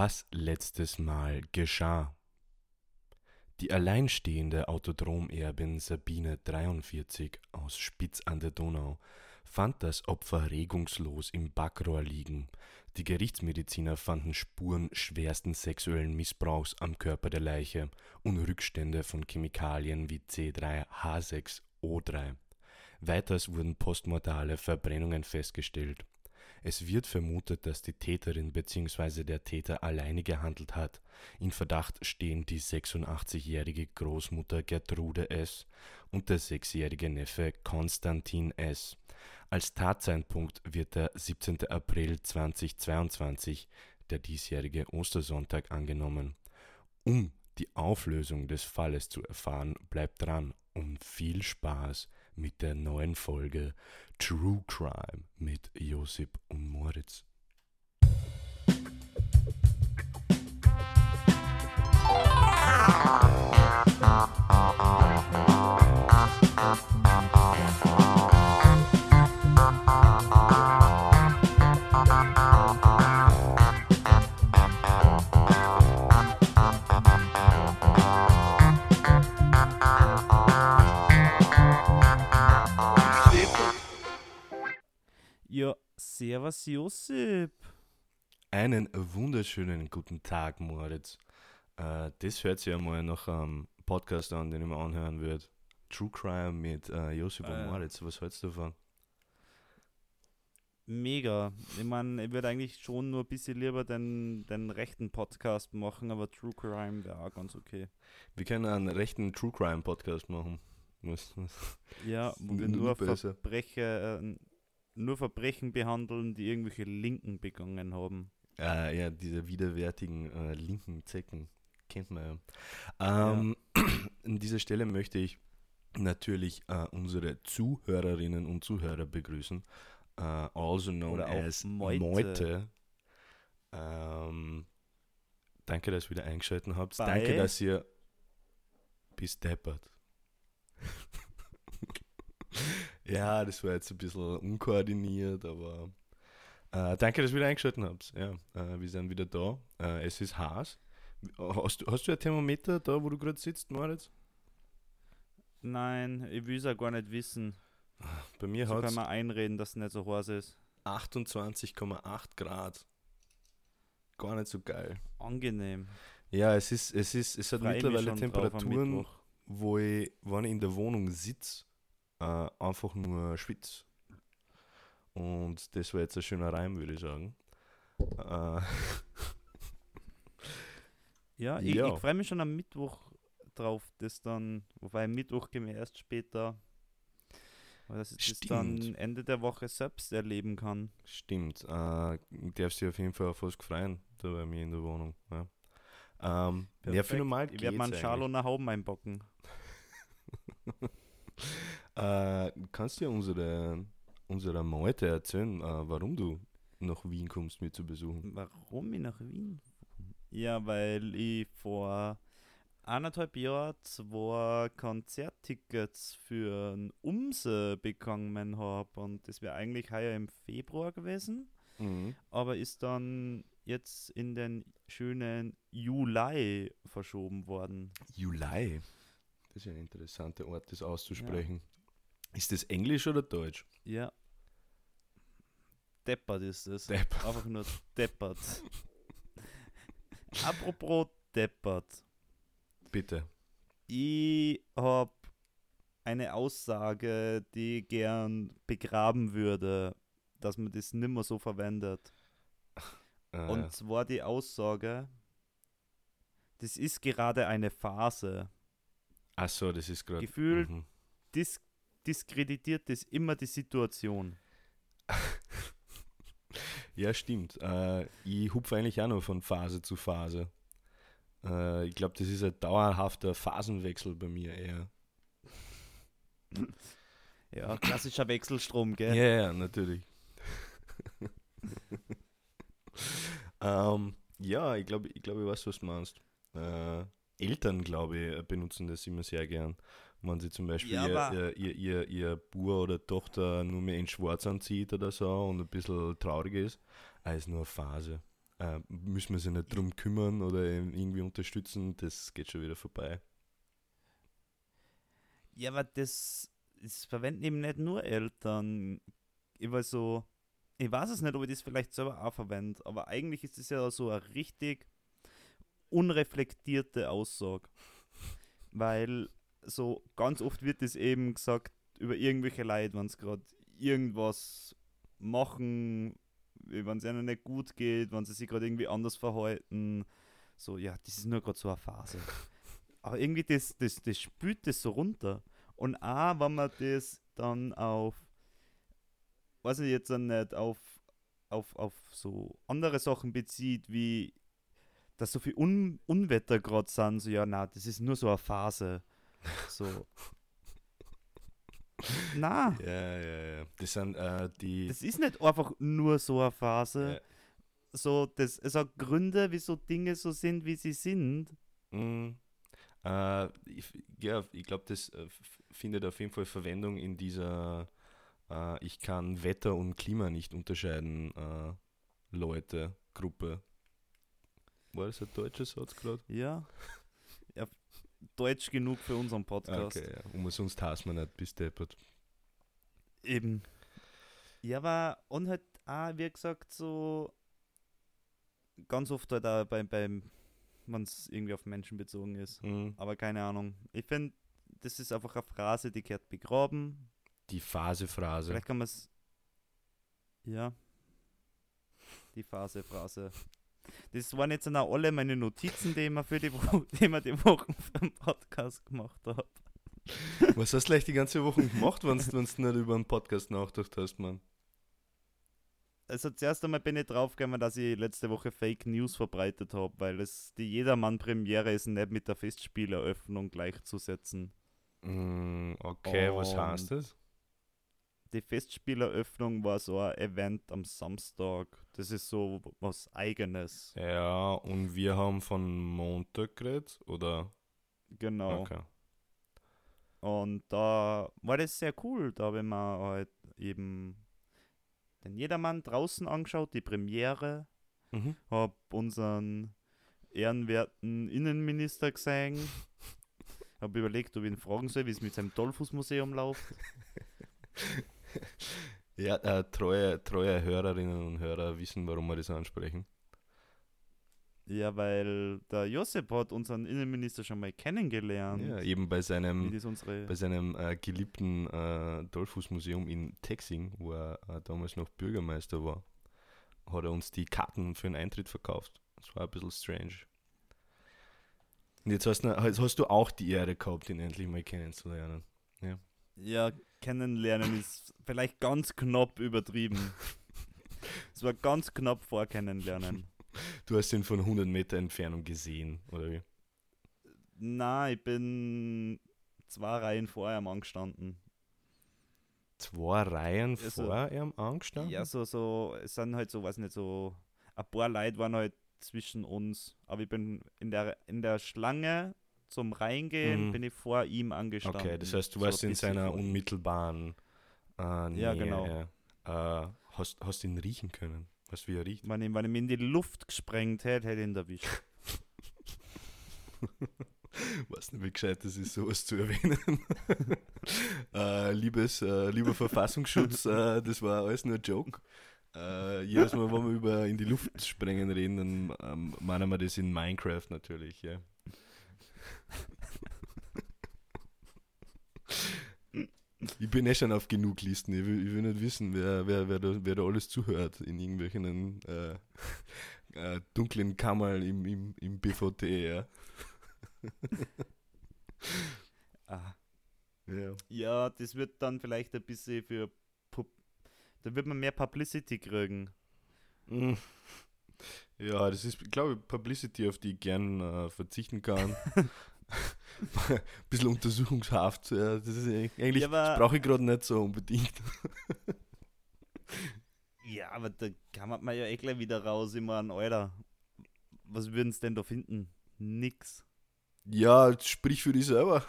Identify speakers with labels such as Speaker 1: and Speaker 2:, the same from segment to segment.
Speaker 1: Was letztes Mal geschah. Die alleinstehende Autodromerbin Sabine 43 aus Spitz an der Donau fand das Opfer regungslos im Backrohr liegen. Die Gerichtsmediziner fanden Spuren schwersten sexuellen Missbrauchs am Körper der Leiche und Rückstände von Chemikalien wie C3H6O3. Weiters wurden postmortale Verbrennungen festgestellt. Es wird vermutet, dass die Täterin bzw. der Täter alleine gehandelt hat. In Verdacht stehen die 86-jährige Großmutter Gertrude S. und der sechsjährige Neffe Konstantin S. Als Tatzeitpunkt wird der 17. April 2022, der diesjährige Ostersonntag, angenommen. Um die Auflösung des Falles zu erfahren, bleibt dran und viel Spaß mit der neuen Folge True Crime mit Josip und Moritz.
Speaker 2: Servus Josip.
Speaker 1: Einen wunderschönen guten Tag, Moritz. Äh, das hört sich ja mal nach einem Podcast an, den ich mir anhören würde. True Crime mit äh, Josip
Speaker 2: Ah,
Speaker 1: und. Moritz. Was hältst du davon?
Speaker 2: Mega. Ich meine, ich würde eigentlich schon nur ein bisschen lieber den, den rechten Podcast machen, aber True Crime wäre auch ganz okay.
Speaker 1: Wir können einen rechten True Crime Podcast machen. Was, was?
Speaker 2: Ja, wo wir nur
Speaker 1: besser.
Speaker 2: Verbrechen, äh, nur Verbrechen behandeln, die irgendwelche Linken begangen haben.
Speaker 1: Äh, ja, diese widerwärtigen äh, linken Zecken. Kennt man ja. Ähm, An dieser Stelle möchte ich natürlich äh, unsere Zuhörerinnen und Zuhörer begrüßen. Äh, also known as
Speaker 2: Meute.
Speaker 1: Meute. Ähm, danke, dass ihr wieder eingeschaltet habt.
Speaker 2: Bei-
Speaker 1: Danke, dass ihr bis deppert. ja, das war jetzt ein bisschen unkoordiniert, aber äh, danke, dass ihr wieder eingeschaltet habt. Ja, äh, wir sind wieder da. Äh, es ist heiß. Hast, du- hast du ein Thermometer da, wo du gerade sitzt, Moritz?
Speaker 2: Nein, ich will es auch gar nicht wissen.
Speaker 1: Bei mir
Speaker 2: So
Speaker 1: hat
Speaker 2: kann man einreden, dass es nicht so heiß ist.
Speaker 1: 28,8 Grad. Gar nicht so geil.
Speaker 2: Angenehm.
Speaker 1: Ja, es ist, es ist, es hat
Speaker 2: Freu mich
Speaker 1: mittlerweile Temperaturen, wo ich, wenn ich in der Wohnung sitze, äh, einfach nur schwitze. Und das war jetzt ein schöner Reim, würde ich sagen. Äh,
Speaker 2: Ja, ich,
Speaker 1: Ja.
Speaker 2: ich freue mich schon am Mittwoch drauf, das dann, wobei Mittwoch gehen wir erst später, weil das, das dann. Ende der Woche selbst erleben kann.
Speaker 1: stimmt. Äh, darfst dich auf jeden Fall auf was freuen, da bei mir in der Wohnung. Ja, ähm, ja für normal
Speaker 2: Ich werde mal einen. Schal und eine Hauben einpacken.
Speaker 1: Äh, kannst du dir unsere, unsere Meute erzählen, äh, warum du nach Wien kommst, mir zu besuchen?
Speaker 2: Warum ich nach Wien? Ja, weil ich vor eineinhalb Jahren zwei Konzerttickets für ein Umse bekommen habe und das wäre eigentlich heuer im Februar gewesen.
Speaker 1: Mhm.
Speaker 2: aber ist dann jetzt in den schönen Juli verschoben worden.
Speaker 1: Juli. Das ist ja ein interessanter Ort, das auszusprechen. Ist das Englisch oder Deutsch?
Speaker 2: Ja. Deppert ist es.
Speaker 1: Deppert.
Speaker 2: Einfach nur deppert. Apropos deppert.
Speaker 1: Bitte.
Speaker 2: Ich habe eine Aussage, die ich gern begraben würde, dass man das nimmer so verwendet.
Speaker 1: Äh,
Speaker 2: Und zwar die Aussage, das ist gerade eine Phase.
Speaker 1: Ach so, das ist gerade.
Speaker 2: Gefühlt
Speaker 1: Mhm.
Speaker 2: dis diskreditiert das immer die Situation.
Speaker 1: Ja, stimmt. Äh, ich hupfe eigentlich auch noch von Phase zu Phase. Äh, ich glaube, das ist ein dauerhafter Phasenwechsel bei mir eher.
Speaker 2: Ja, klassischer Wechselstrom,
Speaker 1: Ja,
Speaker 2: gell?
Speaker 1: ja, natürlich. ähm, ja, ich glaube, ich, glaub, ich weiß, was du meinst. Äh, Eltern, glaube ich, benutzen das immer sehr gern. Wenn sie zum Beispiel
Speaker 2: Ja,
Speaker 1: ihr, ihr, ihr, ihr, Bub oder Tochter nur mehr in Schwarz anzieht oder so und ein bisschen traurig ist, ah, ist nur eine Phase. äh, müssen wir sich nicht drum kümmern oder irgendwie unterstützen, das geht schon wieder vorbei.
Speaker 2: Ja, aber das, das verwenden eben nicht nur Eltern. Ich weiß so, ich weiß es nicht, ob ich das vielleicht selber auch verwende, aber eigentlich ist es ja so eine richtig unreflektierte Aussage. Weil so ganz oft wird es eben gesagt über irgendwelche Leute, wenn es gerade irgendwas machen, wenn es ihnen nicht gut geht, wenn sie sich gerade irgendwie anders verhalten. So, ja, das ist nur gerade so eine Phase. Aber irgendwie, das, das, das spült das so runter. Und auch, wenn man das dann auf, weiß ich jetzt nicht, auf, auf, auf so andere Sachen bezieht, wie dass so viel Un Unwetter gerade sind, so ja, na, das ist nur so eine Phase. So. na.
Speaker 1: Ja, ja, ja. Das sind äh, die.
Speaker 2: Das ist nicht einfach nur so eine Phase. Ja. So, das, es hat Gründe, wieso Dinge so sind, wie sie sind.
Speaker 1: Mhm. Äh, ich, ja, ich glaube, das äh, findet auf jeden Fall Verwendung in dieser äh, Ich kann Wetter und Klima nicht unterscheiden, äh, Leute, Gruppe. War das ein deutscher Satz gerade?
Speaker 2: Ja. ja. Deutsch genug für unseren Podcast.
Speaker 1: Okay, ja. Und sonst hassen wir nicht, bis deppert.
Speaker 2: Eben. Ja, aber und halt auch, wie gesagt, so ganz oft halt auch beim, beim wenn es irgendwie auf Menschen bezogen ist. Mhm. Aber keine Ahnung. Ich finde, das ist einfach eine Phrase, die gehört begraben.
Speaker 1: Die Phase-Phrase.
Speaker 2: Vielleicht kann man es. Ja. Die Phase-Phrase. Das waren jetzt auch alle meine Notizen, die ich für die, Woche, die, wir die Woche für den Podcast gemacht habe.
Speaker 1: Was hast du gleich die ganze Woche gemacht, wenn du nicht über einen Podcast nachgedacht hast, Mann?
Speaker 2: Also zuerst einmal bin ich draufgekommen, dass ich letzte Woche Fake News verbreitet habe, weil es die Jedermann-Premiere ist nicht mit der Festspieleröffnung gleichzusetzen.
Speaker 1: Mm, okay, Und was heißt das?
Speaker 2: Die Festspieleröffnung war so ein Event am Samstag. Das ist so was Eigenes.
Speaker 1: Ja, und wir haben von Montag geredet, oder?
Speaker 2: Genau. Okay. Und da war das sehr cool, da haben wir halt eben den Jedermann draußen angeschaut, die Premiere. Mhm. Hab unseren ehrenwerten Innenminister gesehen. Hab überlegt, ob ich ihn fragen soll, wie es mit seinem Dollfußmuseum läuft.
Speaker 1: Ja, äh, treue, treue Hörerinnen und Hörer wissen, warum wir das ansprechen.
Speaker 2: Ja, weil der Josep hat unseren Innenminister schon mal kennengelernt.
Speaker 1: Ja, eben bei seinem, bei seinem äh, geliebten äh, Dollfußmuseum in Texing, wo er äh, damals noch Bürgermeister war, hat er uns die Karten für den Eintritt verkauft. Das war ein bisschen strange. Und jetzt hast, jetzt hast du auch die Ehre gehabt, ihn endlich mal kennenzulernen. Ja,
Speaker 2: ja kennenlernen ist vielleicht ganz knapp übertrieben. Es war ganz knapp vor Kennenlernen.
Speaker 1: Du hast ihn von 100 Meter Entfernung gesehen, oder wie?
Speaker 2: Nein, ich bin zwei Reihen vor ihm angestanden.
Speaker 1: Zwei Reihen also, vor ihm angestanden?
Speaker 2: Ja, so, so, es sind halt so, weiß nicht, so, ein paar Leute waren halt zwischen uns. Aber ich bin in der, in der Schlange zum Reingehen, mhm. bin ich vor ihm angestanden.
Speaker 1: Okay, das heißt, du warst in seiner unmittelbaren äh, Nähe.
Speaker 2: Ja, genau.
Speaker 1: Äh, hast, hast ihn riechen können? Was wie er riecht?
Speaker 2: Wenn ich, wenn ich mir in die Luft gesprengt hätte, hätte ich ihn erwischt.
Speaker 1: weiß nicht, wie gescheit das ist, sowas zu erwähnen. äh, liebes, äh, lieber Verfassungsschutz, äh, das war alles nur ein Joke. Äh, jedes Mal, wenn wir über in die Luft sprengen reden, dann ähm, meinen wir das in Minecraft natürlich, ja. Ich bin eh schon auf genug Listen. Ich will, ich will nicht wissen, wer, wer, wer, da, wer da alles zuhört in irgendwelchen äh, äh, dunklen Kammern im, im, im BVT. Ja.
Speaker 2: ah. ja. ja, das wird dann vielleicht ein bisschen für. Pub da wird man mehr Publicity kriegen.
Speaker 1: Mm. Ja, das ist, glaube ich, Publicity, auf die ich gern äh, verzichten kann. ein bisschen Untersuchungshaft. Ja, das ist eigentlich ja, brauche ich gerade nicht so unbedingt.
Speaker 2: ja, aber da kann man ja eh gleich wieder raus. Ich meine, Alter, was würden sie denn da finden? Nix.
Speaker 1: Ja, sprich für dich selber.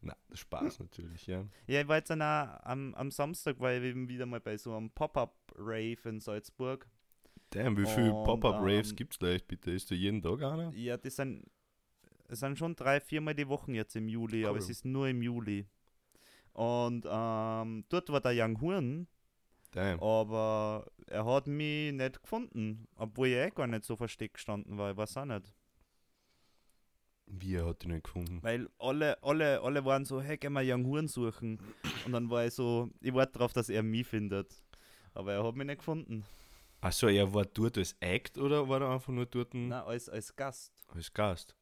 Speaker 1: Na, Spaß natürlich, ja.
Speaker 2: Ja, ich war jetzt auch am, am Samstag, war ich eben wieder mal bei so einem Pop-Up-Rave in Salzburg.
Speaker 1: Damn, wie viele Pop-Up-Raves
Speaker 2: ähm,
Speaker 1: gibt es da echt bitte? Ist da jeden Tag einer?
Speaker 2: Ja, das sind, es sind schon drei, viermal die Woche jetzt im Juli, aber
Speaker 1: Cool.
Speaker 2: es ist nur im Juli. Und ähm, dort war der Young Horn,
Speaker 1: Damn.
Speaker 2: aber er hat mich nicht gefunden, obwohl ich eh gar nicht so versteckt gestanden war, ich weiß auch nicht.
Speaker 1: Wie er hat ihn nicht gefunden?
Speaker 2: Weil alle, alle, alle waren so, hey, gehen wir Young Horn suchen. Und dann war ich so, ich warte darauf, dass er mich findet. Aber er hat mich nicht gefunden.
Speaker 1: Achso, er war dort als Act oder war er einfach nur dort
Speaker 2: Na, als, als Gast.
Speaker 1: als Gast?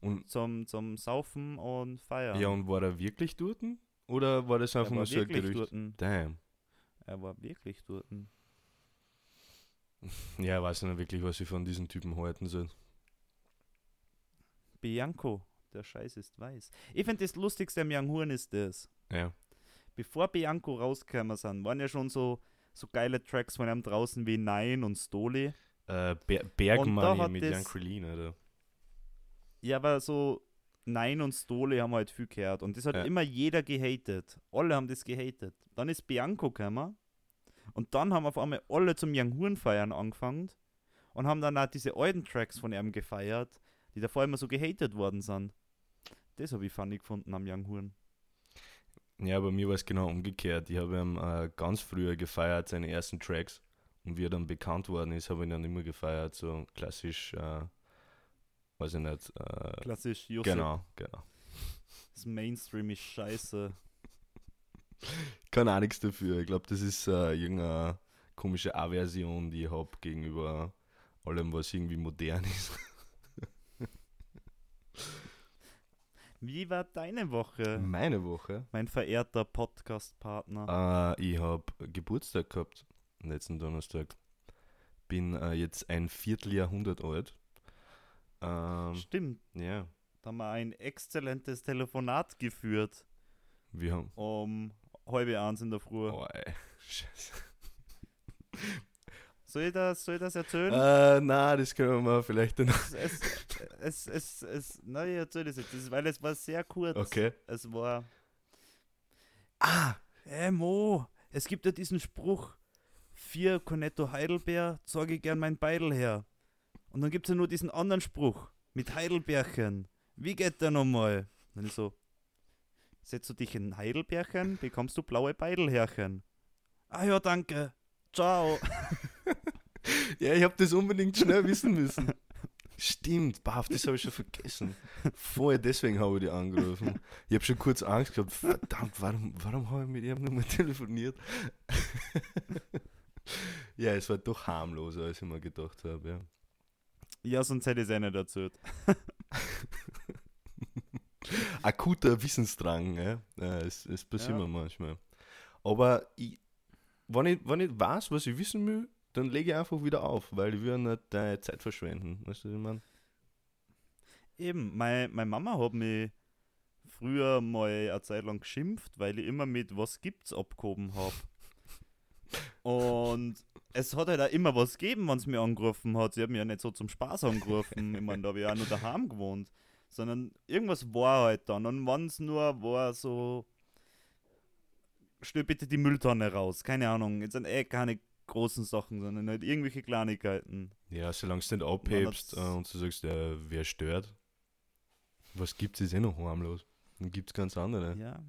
Speaker 1: Und
Speaker 2: Zum, zum Saufen und Feiern.
Speaker 1: ja, und war er wirklich dort? Oder war das
Speaker 2: er
Speaker 1: einfach nur so ein Gerücht?
Speaker 2: dort.
Speaker 1: Damn.
Speaker 2: Er war wirklich dort.
Speaker 1: Ja, ich weiß nicht wirklich, was ich von diesen Typen halten soll.
Speaker 2: Bianco, der Scheiß ist weiß. Ich finde das Lustigste am Young Horn ist das.
Speaker 1: Ja.
Speaker 2: Bevor Bianco rausgekommen sind, waren ja schon so, so geile Tracks von ihm draußen wie Nein und Stoli.
Speaker 1: Äh, Ber
Speaker 2: hat
Speaker 1: mit Jan Krillin, oder?
Speaker 2: Ja, aber so Nein und Stole haben halt viel gehört. Und das hat
Speaker 1: Ja.
Speaker 2: immer jeder gehatet. Alle haben das gehatet. Dann ist Bianco gekommen. Und dann haben auf einmal alle zum Young Horn feiern angefangen. Und haben dann auch diese alten Tracks von ihm gefeiert, die davor immer so gehatet worden sind. Das habe ich funny gefunden am Young Horn.
Speaker 1: Ja, bei mir war es genau umgekehrt. Ich habe ihn äh, ganz früher gefeiert, seine ersten Tracks. Und wie er dann bekannt worden ist, habe ich ihn dann immer gefeiert. So klassisch, äh, weiß ich nicht. Äh,
Speaker 2: Klassisch Josef.
Speaker 1: genau, genau.
Speaker 2: Das Mainstream ist scheiße.
Speaker 1: Kann auch nichts dafür. Ich glaube, das ist äh, irgendeine komische Aversion, die ich habe gegenüber allem, was irgendwie modern ist.
Speaker 2: Wie war deine Woche,
Speaker 1: Meine Woche.
Speaker 2: mein verehrter Podcast-Partner?
Speaker 1: Äh, ich habe Geburtstag gehabt, letzten Donnerstag. Bin äh, jetzt ein Vierteljahrhundert alt. Ähm,
Speaker 2: Stimmt,
Speaker 1: ja,
Speaker 2: da haben wir ein exzellentes Telefonat geführt
Speaker 1: wir haben.
Speaker 2: um halbe eins in der Früh.
Speaker 1: Oh, ey. Scheiße.
Speaker 2: Soll ich das, soll ich das erzählen?
Speaker 1: Äh, na, das können wir vielleicht dann.
Speaker 2: Es, es, es, es, nein, ich erzähl das jetzt, das, weil es war sehr kurz.
Speaker 1: Okay.
Speaker 2: Es war. Ah, hey Mo, es gibt ja diesen Spruch: Vier Cornetto Heidelbeer, zeige ich gern mein Beidel her. Und dann gibt es ja nur diesen anderen Spruch mit Heidelbeerchen. Wie geht der nochmal? Dann ich so: Setzt du dich in Heidelbeerchen, bekommst du blaue Beidelherchen. Ah ja, danke. Ciao.
Speaker 1: Ja, ich habe das unbedingt schnell wissen müssen. Stimmt, baff, das habe ich schon vergessen. Vorher deswegen habe ich die angerufen. Ich habe schon kurz Angst gehabt, verdammt, warum, warum habe ich mit ihm nochmal telefoniert? ja, es war doch harmloser, als ich mir gedacht habe, ja.
Speaker 2: Ja, sonst hätte ich es eh nicht erzählt.
Speaker 1: Akuter Wissensdrang, ja. ja es, es passiert
Speaker 2: Ja.
Speaker 1: mir manchmal. Aber ich, wenn, ich, wenn ich weiß, was ich wissen will, dann lege ich einfach wieder auf, weil ich will nicht deine Zeit verschwenden. Weißt du, was ich meine?
Speaker 2: Eben, mein, meine Mama hat mich früher mal eine Zeit lang geschimpft, weil ich immer mit was gibt's abgehoben habe. Und es hat halt auch immer was gegeben, wenn sie mir angerufen hat. Sie hat mich ja nicht so zum Spaß angerufen. ich meine, da habe ich auch nur daheim gewohnt. Sondern irgendwas war halt dann. Und wenn es nur war, so. Stell bitte die Mülltonne raus. Keine Ahnung. Jetzt sind eh keine großen Sachen, sondern halt irgendwelche Kleinigkeiten.
Speaker 1: Ja, solange du nicht abhebst äh, und du sagst, ja, wer stört, was gibt es, ist eh noch harmlos. Dann gibt es ganz andere.
Speaker 2: Ja.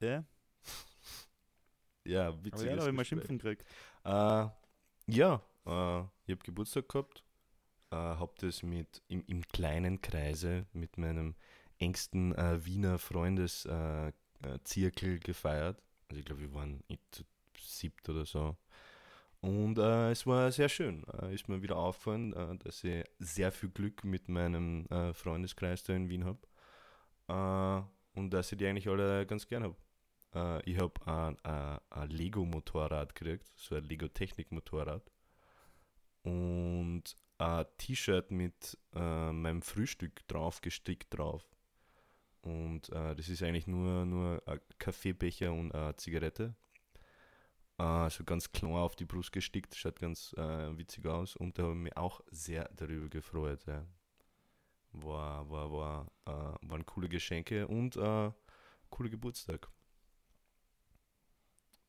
Speaker 2: Ja,
Speaker 1: Ja,
Speaker 2: aber
Speaker 1: witziges
Speaker 2: ja, da habe ich mal. Schimpfen gekriegt.
Speaker 1: Äh, ja, äh, ich habe Geburtstag gehabt, äh, habe das mit im, im kleinen Kreise mit meinem engsten äh, Wiener Freundeszirkel äh, Zirkel gefeiert. Also ich glaube, wir waren i- zu siebt oder so. Und äh, es war sehr schön. Äh, ist mir wieder aufgefallen, äh, dass ich sehr viel Glück mit meinem äh, Freundeskreis da in Wien habe. Äh, und dass ich die eigentlich alle ganz gern habe. Äh, ich habe ein, ein, Lego-Motorrad gekriegt, so ein Lego-Technik-Motorrad. Und ein T-Shirt mit meinem Frühstück drauf, gestickt drauf. Und das ist eigentlich nur, nur ein Kaffeebecher und eine Zigarette. Äh, so ganz klar auf die Brust gestickt, schaut ganz äh, witzig aus. Und da habe ich mich auch sehr darüber gefreut. Ja. war, war, war, äh, waren coole Geschenke und äh, cooler Geburtstag.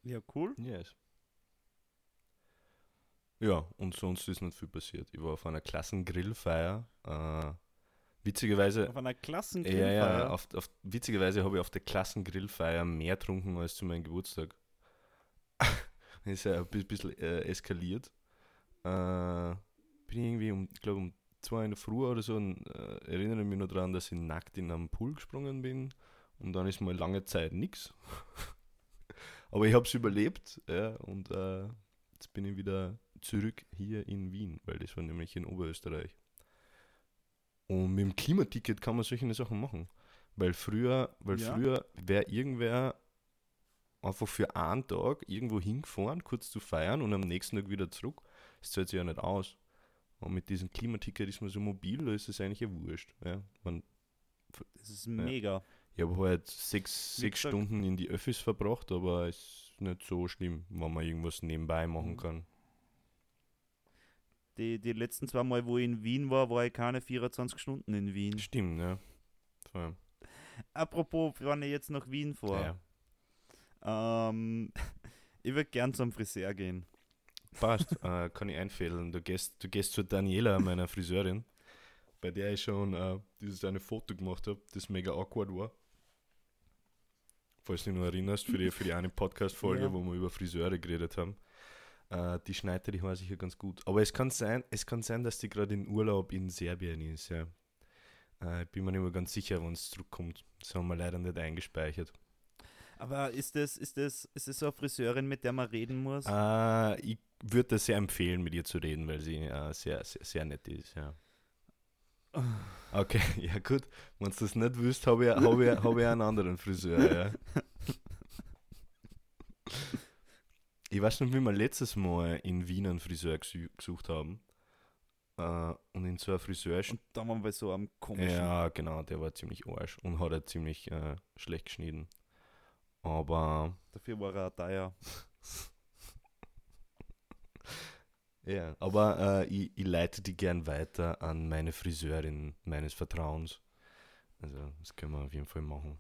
Speaker 2: Ja, cool.
Speaker 1: Yes. Ja, und sonst ist nicht viel passiert. Ich war auf einer Klassengrillfeier. Äh, witzigerweise.
Speaker 2: Auf einer
Speaker 1: Ja,
Speaker 2: Klassengrillfeier.
Speaker 1: ja, auf, auf, witzigerweise habe ich auf der Klassengrillfeier mehr getrunken als zu meinem Geburtstag. ist ja ein bi- bisschen äh, eskaliert. Äh, bin irgendwie um, ich glaube um zwei in der Früh oder so, und, äh, erinnere mich noch daran, dass ich nackt in einen Pool gesprungen bin und dann ist mal lange Zeit nichts. Aber ich habe es überlebt ja, und äh, jetzt bin ich wieder zurück hier in Wien, weil das war nämlich in Oberösterreich. Und mit dem Klimaticket kann man solche Sachen machen. Weil früher, weil
Speaker 2: Ja.
Speaker 1: früher wäre irgendwer einfach für einen Tag irgendwo hingefahren, kurz zu feiern und am nächsten Tag wieder zurück. Das zahlt sich ja nicht aus. Und mit diesem Klimaticket ist man so mobil, da ist es eigentlich ja wurscht. Ja. Man,
Speaker 2: Das ist mega.
Speaker 1: ich habe halt sechs, sechs Stunden in die Öffis verbracht, aber es ist nicht so schlimm, wenn man irgendwas nebenbei machen
Speaker 2: Mhm.
Speaker 1: kann.
Speaker 2: Die, die letzten zwei Mal, wo ich in Wien war, war ich keine 24 Stunden in Wien.
Speaker 1: Stimmt, ja. Voll.
Speaker 2: Apropos, wenn ich jetzt nach Wien fahre,
Speaker 1: Ja.
Speaker 2: Ähm, ich würde gern zum Friseur gehen.
Speaker 1: Passt, äh, kann ich einfällen. Du gehst, du gehst zu Daniela, meiner Friseurin, bei der ich schon äh, dieses eine Foto gemacht habe, das mega awkward war. Falls du dich noch erinnerst, für die, für die eine Podcast-Folge,
Speaker 2: Ja.
Speaker 1: wo wir über Friseure geredet haben. Äh, die schneidet die Haare sicher ganz gut. Aber es kann sein, es kann sein, dass die gerade in Urlaub in Serbien ist, ja. Äh, ich bin mir nicht mehr ganz sicher, wann es zurückkommt. Das haben wir leider nicht eingespeichert.
Speaker 2: Aber ist das, ist das, ist das so eine Friseurin, mit der man reden muss?
Speaker 1: Äh, ich würde das sehr empfehlen, mit ihr zu reden, weil sie äh, sehr, sehr, sehr nett ist, ja. Okay, ja gut. Wenn du das nicht wüsst, habe ich, hab ich, hab ich einen anderen Friseur, ja. Ich weiß noch, wie wir letztes Mal in Wien einen Friseur gesu- gesucht haben. Äh, und in so einer Friseur...
Speaker 2: Und da waren wir so am komischen.
Speaker 1: Ja, genau, der war ziemlich arsch und hat er ziemlich äh, schlecht geschnitten. Aber...
Speaker 2: Dafür war er teuer.
Speaker 1: Ja, aber äh, ich, ich leite die gern weiter an meine Friseurin meines Vertrauens. Also, das können wir auf jeden Fall machen.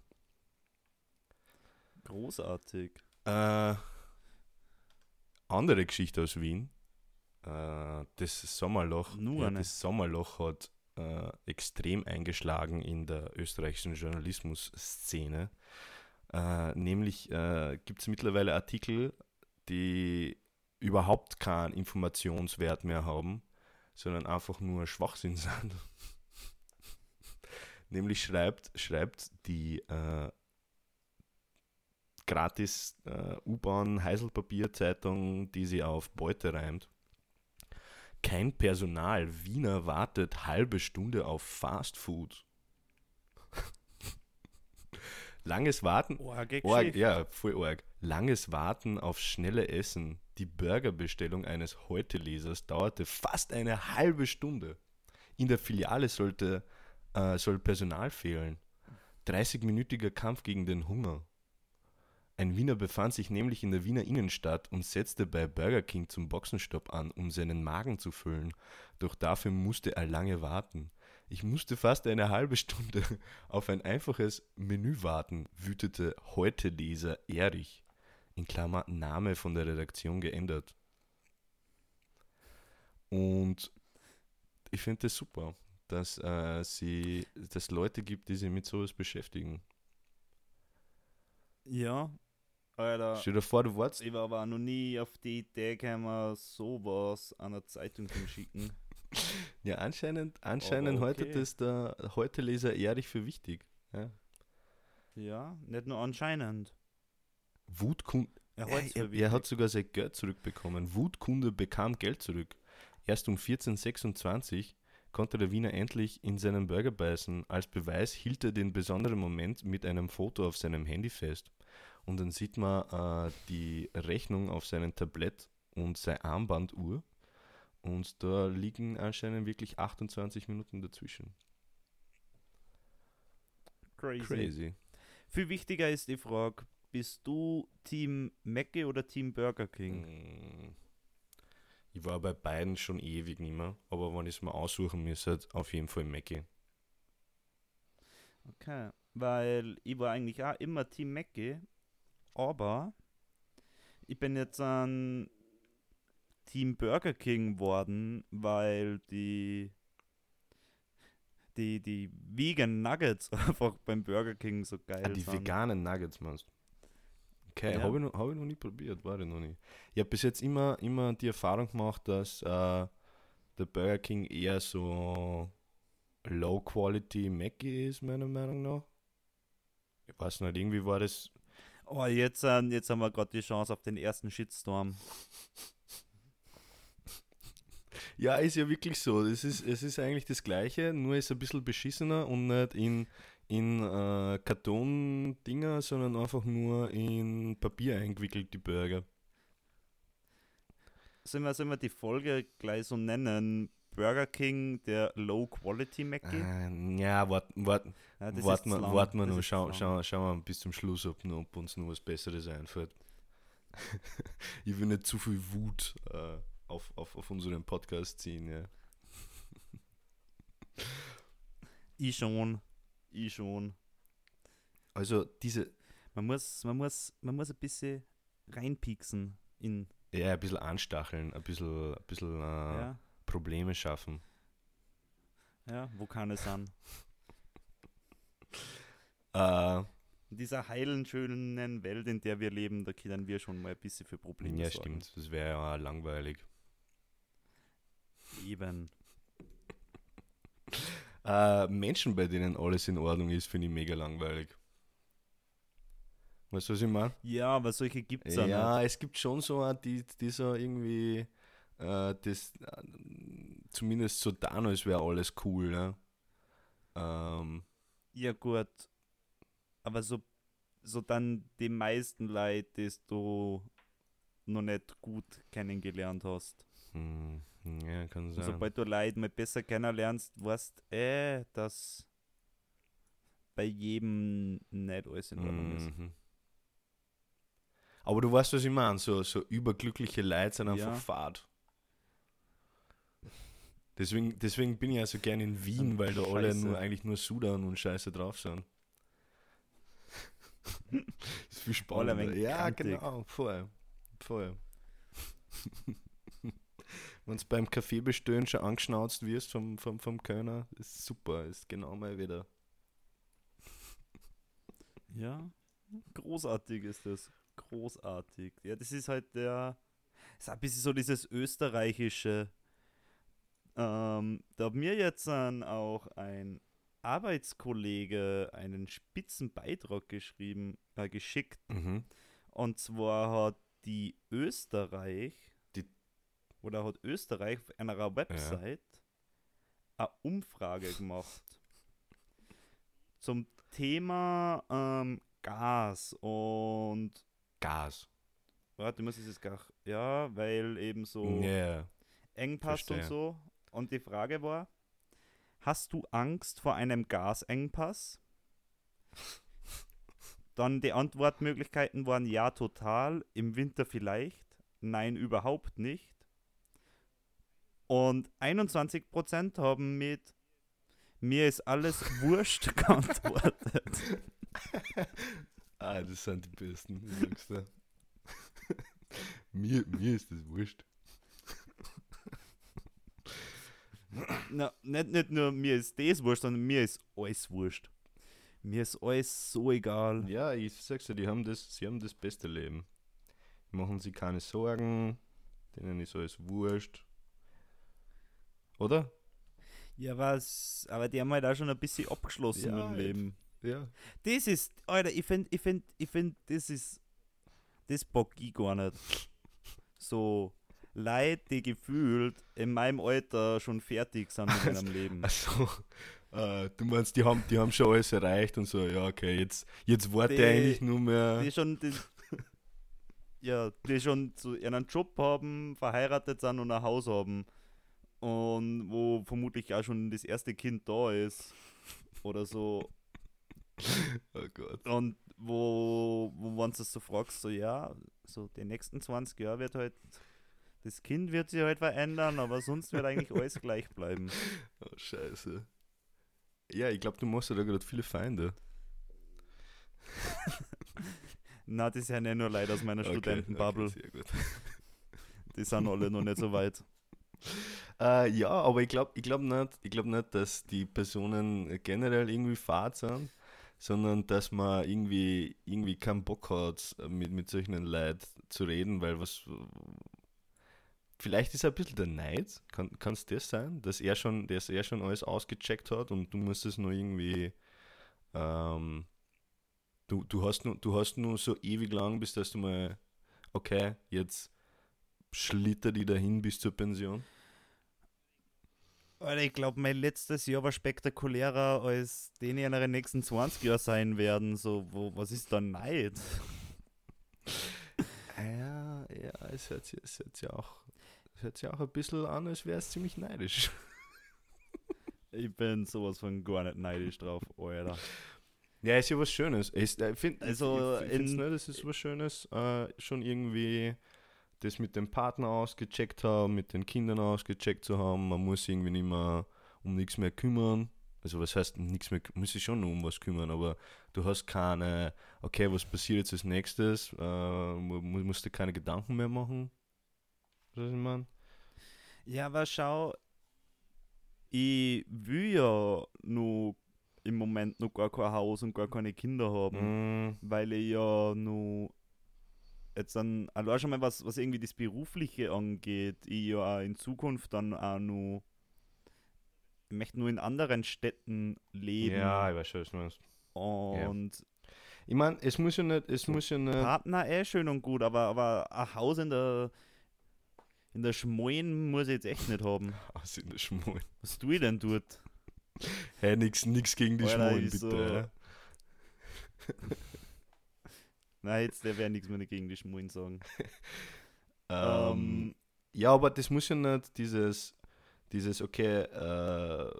Speaker 2: Großartig.
Speaker 1: Äh, andere Geschichte aus Wien. Äh, das Sommerloch,
Speaker 2: Nur
Speaker 1: ja, das Sommerloch hat äh, extrem eingeschlagen in der österreichischen Journalismus-Szene. Äh, nämlich äh, gibt es mittlerweile Artikel, die überhaupt keinen Informationswert mehr haben, sondern einfach nur Schwachsinn sind. nämlich schreibt, schreibt die äh, gratis äh, U-Bahn Heiselpapierzeitung, die sie auf Beute reimt. Kein Personal, Wiener wartet halbe Stunde auf Fast Langes Warten, Org,
Speaker 2: Geschichte.
Speaker 1: ja, voll arg. Langes Warten auf schnelle Essen. Die Burgerbestellung eines Heute-Lesers dauerte fast eine halbe Stunde. In der Filiale sollte, äh, soll Personal fehlen. 30-minütiger Kampf gegen den Hunger. Ein Wiener befand sich nämlich in der Wiener Innenstadt und setzte bei Burger King zum Boxenstopp an, um seinen Magen zu füllen. Doch dafür musste er lange warten. Ich musste fast eine halbe Stunde auf ein einfaches Menü warten, wütete heute Leser Erich. In Klammer Name von der Redaktion geändert. Und ich finde das super, dass äh, sie, dass Leute gibt, die sich mit sowas beschäftigen.
Speaker 2: Ja. Alter.
Speaker 1: Stell dir vor, du warst
Speaker 2: Ich war aber noch nie auf die Idee gekommen, sowas an eine Zeitung zu schicken.
Speaker 1: Ja, anscheinend, anscheinend haltet
Speaker 2: okay.
Speaker 1: das der Heute-Leser Erich für wichtig. Ja.
Speaker 2: Ja, nicht nur anscheinend.
Speaker 1: Wutkunde.
Speaker 2: Er,
Speaker 1: Er, er, hat sogar sein Geld zurückbekommen. Wutkunde bekam Geld zurück. Erst um 1426 konnte der Wiener endlich in seinen Burger beißen. Als Beweis hielt er den besonderen Moment mit einem Foto auf seinem Handy fest. Und dann sieht man äh, die Rechnung auf seinem Tablett und seine Armbanduhr. Und da liegen anscheinend wirklich 28 Minuten dazwischen.
Speaker 2: Crazy.
Speaker 1: Crazy.
Speaker 2: Viel wichtiger ist die Frage, bist du Team Mackie oder Team Burger King?
Speaker 1: Mm. Ich war bei beiden schon ewig nicht mehr, aber wenn ich es mal aussuchen müsste, auf jeden Fall Mackie.
Speaker 2: Okay, weil ich war eigentlich auch immer Team Mackie, aber ich bin jetzt an Team Burger King geworden, weil die die, die Vegan Nuggets einfach beim Burger King so geil
Speaker 1: Ah, die
Speaker 2: sind.
Speaker 1: veganen Nuggets meinst du? Okay,
Speaker 2: Ja.
Speaker 1: habe ich, noch- hab ich noch nie probiert, war ich noch nie. Ich habe bis jetzt immer, immer die Erfahrung gemacht, dass äh, der Burger King eher so Low-Quality Mackie ist, meiner Meinung nach. Ich weiß nicht, irgendwie war das.
Speaker 2: Oh, jetzt, äh, jetzt haben wir gerade die Chance auf den ersten Shitstorm.
Speaker 1: Ja, ist ja wirklich so. Es ist, es ist eigentlich das Gleiche, nur ist ein bisschen beschissener und nicht in, in äh, Karton-Dinger, sondern einfach nur in Papier eingewickelt, die Burger.
Speaker 2: Sollen wir, sollen wir die Folge gleich so nennen? Burger King, der Low Quality Mackie?
Speaker 1: Äh, ja, warten wart,
Speaker 2: Ja,
Speaker 1: wir
Speaker 2: zu lang.
Speaker 1: wart
Speaker 2: Das
Speaker 1: noch, schau, schau, schauen wir bis zum Schluss, ob, noch, ob uns noch was Besseres einfällt. ich will nicht zu viel Wut äh, auf, auf, auf unseren Podcast ziehen, ja.
Speaker 2: Ich schon. Ich schon.
Speaker 1: Also diese,
Speaker 2: Man muss, man muss, man muss ein bisschen reinpieksen in,
Speaker 1: ja, ein bisschen anstacheln, ein bisschen, ein bisschen äh,
Speaker 2: ja,
Speaker 1: Probleme schaffen.
Speaker 2: ja, wo kann es sein?
Speaker 1: Äh,
Speaker 2: In dieser heilen, schönen Welt, in der wir leben, da können wir schon mal ein bisschen für Probleme
Speaker 1: ja,
Speaker 2: sorgen.
Speaker 1: stimmt, das wäre ja langweilig.
Speaker 2: Eben.
Speaker 1: Äh, Menschen, bei denen alles in Ordnung ist, finde ich mega langweilig. Weißt du, was ich meine?
Speaker 2: Ja, aber solche gibt es ja,
Speaker 1: Ja, es gibt schon so eine, die, die so irgendwie äh, das äh, zumindest so da als wäre alles cool, ne? Ähm,
Speaker 2: Ja, gut. Aber so, so dann die meisten Leute, die du noch nicht gut kennengelernt hast.
Speaker 1: hm, ja, kann
Speaker 2: Und
Speaker 1: sein.
Speaker 2: sobald du Leute mal besser kennenlernst, weißt äh, dass bei jedem nicht alles in Ordnung ist.
Speaker 1: Mhm. Aber du weißt, was ich meine, so, so überglückliche Leute sind einfach
Speaker 2: Ja.
Speaker 1: fad. Deswegen, deswegen bin ich ja so gern in Wien, weil da alle
Speaker 2: scheiße.
Speaker 1: nur eigentlich nur Sudan und Scheiße drauf sind. das ist viel
Speaker 2: Alle
Speaker 1: spannender. Ja,
Speaker 2: kantig.
Speaker 1: genau, voll. Voll. Wenn du beim Kaffee bestellen schon angeschnauzt wirst vom, vom, vom Kölner, ist super, ist genau mal wieder.
Speaker 2: Ja, großartig ist das. Großartig. Ja, das ist halt der. Ist ein bisschen so dieses österreichische. Ähm, da hat mir jetzt dann auch ein Arbeitskollege einen spitzen Beitrag geschrieben, äh, geschickt.
Speaker 1: Mhm.
Speaker 2: Und zwar hat die Österreich, oder hat Österreich auf einer Website eine Umfrage gemacht zum Thema ähm, Gas und
Speaker 1: Gas.
Speaker 2: warte, muss ich das gar ja, weil eben so
Speaker 1: Ja.
Speaker 2: Engpass
Speaker 1: verstehe.
Speaker 2: und so. Und die Frage war: Hast du Angst vor einem Gasengpass? Dann die Antwortmöglichkeiten waren ja total, im Winter vielleicht, nein überhaupt nicht. Und 21% haben mit mir ist alles wurscht geantwortet.
Speaker 1: Ah, das sind die Besten, ich sag's dir. mir, mir ist das wurscht.
Speaker 2: Na, nicht, nicht nur mir ist das wurscht, sondern mir ist alles wurscht. Mir ist alles so egal.
Speaker 1: Ja, ich sag's dir, die haben das, sie haben das beste Leben. Machen sie keine Sorgen, denen ist alles wurscht. Oder?
Speaker 2: Ja, was? Aber die haben halt auch schon ein bisschen abgeschlossen
Speaker 1: Ja,
Speaker 2: im Leben.
Speaker 1: Ja.
Speaker 2: Das ist, Alter, ich finde, ich finde, ich finde, das ist, das bock ich gar nicht. So, Leute, die gefühlt in meinem Alter schon fertig sind mit ihrem Leben.
Speaker 1: Also, äh, du meinst, die haben, die haben schon alles erreicht und so, ja, okay, jetzt, jetzt warte
Speaker 2: Die-
Speaker 1: eigentlich nur mehr.
Speaker 2: Die schon, die, ja, die schon so ihren Job haben, verheiratet sind und ein Haus haben. Und wo vermutlich auch schon das erste Kind da ist. Oder so.
Speaker 1: Oh Gott.
Speaker 2: Und wo, wo wenn du es so fragst, so ja, so die nächsten 20 Jahre wird halt, das Kind wird sich halt verändern, aber sonst wird eigentlich alles gleich bleiben.
Speaker 1: Oh, scheiße. Ja, ich glaube, du machst ja da gerade viele Feinde.
Speaker 2: Na, das sind ja nur Leute aus meiner
Speaker 1: Okay,
Speaker 2: Studentenbubble.
Speaker 1: Okay, sehr gut.
Speaker 2: Die sind alle noch nicht so weit.
Speaker 1: Äh, ja, aber ich glaube ich glaub nicht, ich glaub nicht, dass die Personen generell irgendwie fad sind, sondern dass man irgendwie, irgendwie keinen Bock hat, mit, mit solchen Leuten zu reden, weil was. Vielleicht ist ein bisschen der Neid, kann es das sein, dass er schon, dass er schon alles ausgecheckt hat und du musst es nur irgendwie. Ähm, du, du, hast nur, du hast nur so ewig lang, bis dass du mal, okay, jetzt schlitter die dahin bis zur Pension.
Speaker 2: Alter, ich glaube, mein letztes Jahr war spektakulärer, als den in den nächsten 20 Jahren sein werden. So, wo, was ist da Neid?
Speaker 1: Ja, ja, es hört sich, es hört sich auch, es hört sich auch ein bisschen an, als wäre es ziemlich neidisch.
Speaker 2: Ich bin sowas von gar nicht neidisch drauf, Alter.
Speaker 1: Ja, ist ja was Schönes. Ich, ich finde,
Speaker 2: Also,
Speaker 1: ich, ich
Speaker 2: in-
Speaker 1: nicht, es ist was Schönes, äh, schon irgendwie das mit dem Partner ausgecheckt haben, mit den Kindern ausgecheckt zu haben. Man muss irgendwie nicht mehr um nichts mehr kümmern. Also was heißt nichts mehr, muss sich schon um was kümmern, aber du hast keine, okay, was passiert jetzt als nächstes, äh, mu- mu- musst du keine Gedanken mehr machen. Was ich meine?
Speaker 2: Ja, aber schau, ich will ja nur im Moment noch gar kein Haus und gar keine Kinder haben,
Speaker 1: Mm,
Speaker 2: weil ich ja nur jetzt dann allein schon mal was, was irgendwie das Berufliche angeht, ich ja in Zukunft dann auch nur ich möchte nur in anderen Städten leben
Speaker 1: ja, ich weiß schon, was du meinst.
Speaker 2: und
Speaker 1: Ich meine, es muss ja nicht, es muss ja nicht.
Speaker 2: Partner eh schön und gut, aber, aber ein Haus in der in der Schmoyen muss ich jetzt echt nicht haben.
Speaker 1: Aus in der Schmoll.
Speaker 2: Was tue ich denn dort?
Speaker 1: Hey, nix, nix gegen die
Speaker 2: Alter,
Speaker 1: Schmollen,
Speaker 2: ich
Speaker 1: bitte.
Speaker 2: so-
Speaker 1: ja.
Speaker 2: Nein, jetzt der wäre nichts mehr gegen die Schmoyen sagen.
Speaker 1: Ähm,
Speaker 2: Ähm,
Speaker 1: ja, aber das muss ja nicht dieses, dieses okay, äh,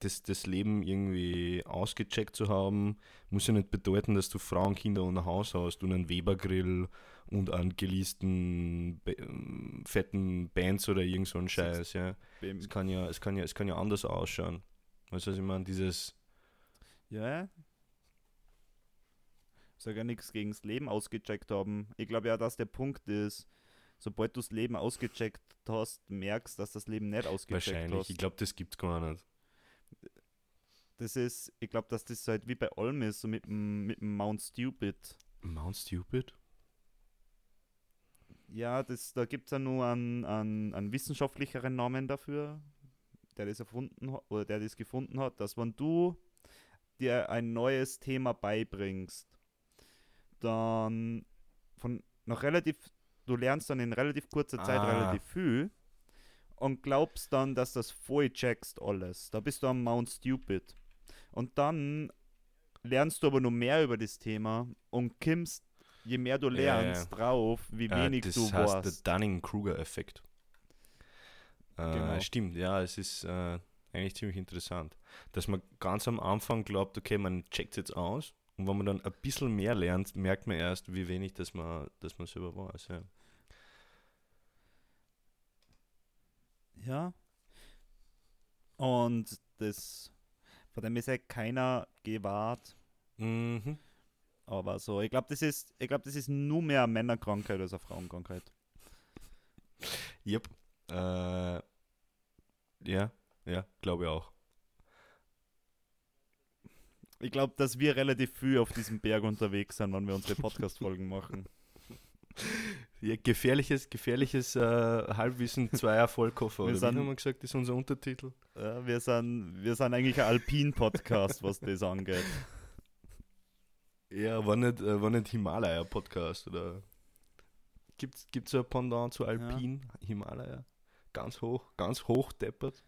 Speaker 1: das, das Leben irgendwie ausgecheckt zu haben, muss ja nicht bedeuten, dass du Frauen, Kinder und ein Haus hast und einen Webergrill und einen geleasten, be- ähm, fetten Bands oder irgend so ein Scheiß, ja. Es kann ja, es kann ja, es kann ja anders ausschauen. Weißt du, was ich meine? Dieses,
Speaker 2: Ja. Sag ja nichts gegen das Leben ausgecheckt haben. Ich glaube ja, dass der Punkt ist, sobald du das Leben ausgecheckt hast, merkst, dass das Leben nicht ausgecheckt
Speaker 1: wahrscheinlich,
Speaker 2: hast.
Speaker 1: ich glaube, das gibt's gar nicht.
Speaker 2: das ist, ich glaube, dass das halt wie bei Olm ist, so mit dem, mit dem Mount Stupid.
Speaker 1: Mount Stupid?
Speaker 2: Ja, das, da gibt es ja nur einen, einen, einen wissenschaftlicheren Namen dafür, der das erfunden hat, oder der das gefunden hat, dass wenn du dir ein neues Thema beibringst, dann von noch relativ, du lernst dann in relativ kurzer Zeit
Speaker 1: Ah.
Speaker 2: relativ viel und glaubst dann, dass das voll checkst alles. Da bist du am Mount Stupid. Und dann lernst du aber noch mehr über das Thema und kommst, je mehr du
Speaker 1: Ja, ja.
Speaker 2: lernst, drauf, wie
Speaker 1: Äh,
Speaker 2: wenig
Speaker 1: das
Speaker 2: du
Speaker 1: heißt
Speaker 2: weißt.
Speaker 1: der Dunning-Kruger-Effekt. Äh,
Speaker 2: Genau.
Speaker 1: Stimmt, ja, es ist äh, eigentlich ziemlich interessant, dass man ganz am Anfang glaubt, okay, man checkt jetzt aus und wenn man dann ein bisschen mehr lernt, merkt man erst, wie wenig das man, dass man selber weiß. Ja.
Speaker 2: Ja. Und das, von dem ist ja keiner gewahrt.
Speaker 1: Mhm.
Speaker 2: Aber so, ich glaube, das ist, ich glaube, das ist nur mehr eine Männerkrankheit als eine Frauenkrankheit.
Speaker 1: Yep. Äh, ja, ja, glaube ich auch.
Speaker 2: Ich glaube, dass wir relativ viel auf diesem Berg unterwegs sind, wenn wir unsere Podcast-Folgen machen.
Speaker 1: Ja, gefährliches, gefährliches äh, Halbwissen zweier Vollkoffer.
Speaker 2: Wir
Speaker 1: Oder
Speaker 2: sind-
Speaker 1: haben wir gesagt, das ist unser Untertitel?
Speaker 2: Ja, wir, sind, wir sind eigentlich ein Alpin-Podcast, was das angeht.
Speaker 1: Ja, war nicht, äh, war nicht Himalaya-Podcast oder gibt's gibt's ein Pendant zu Alpin, Himalaya? Ganz hoch, ganz hoch deppert.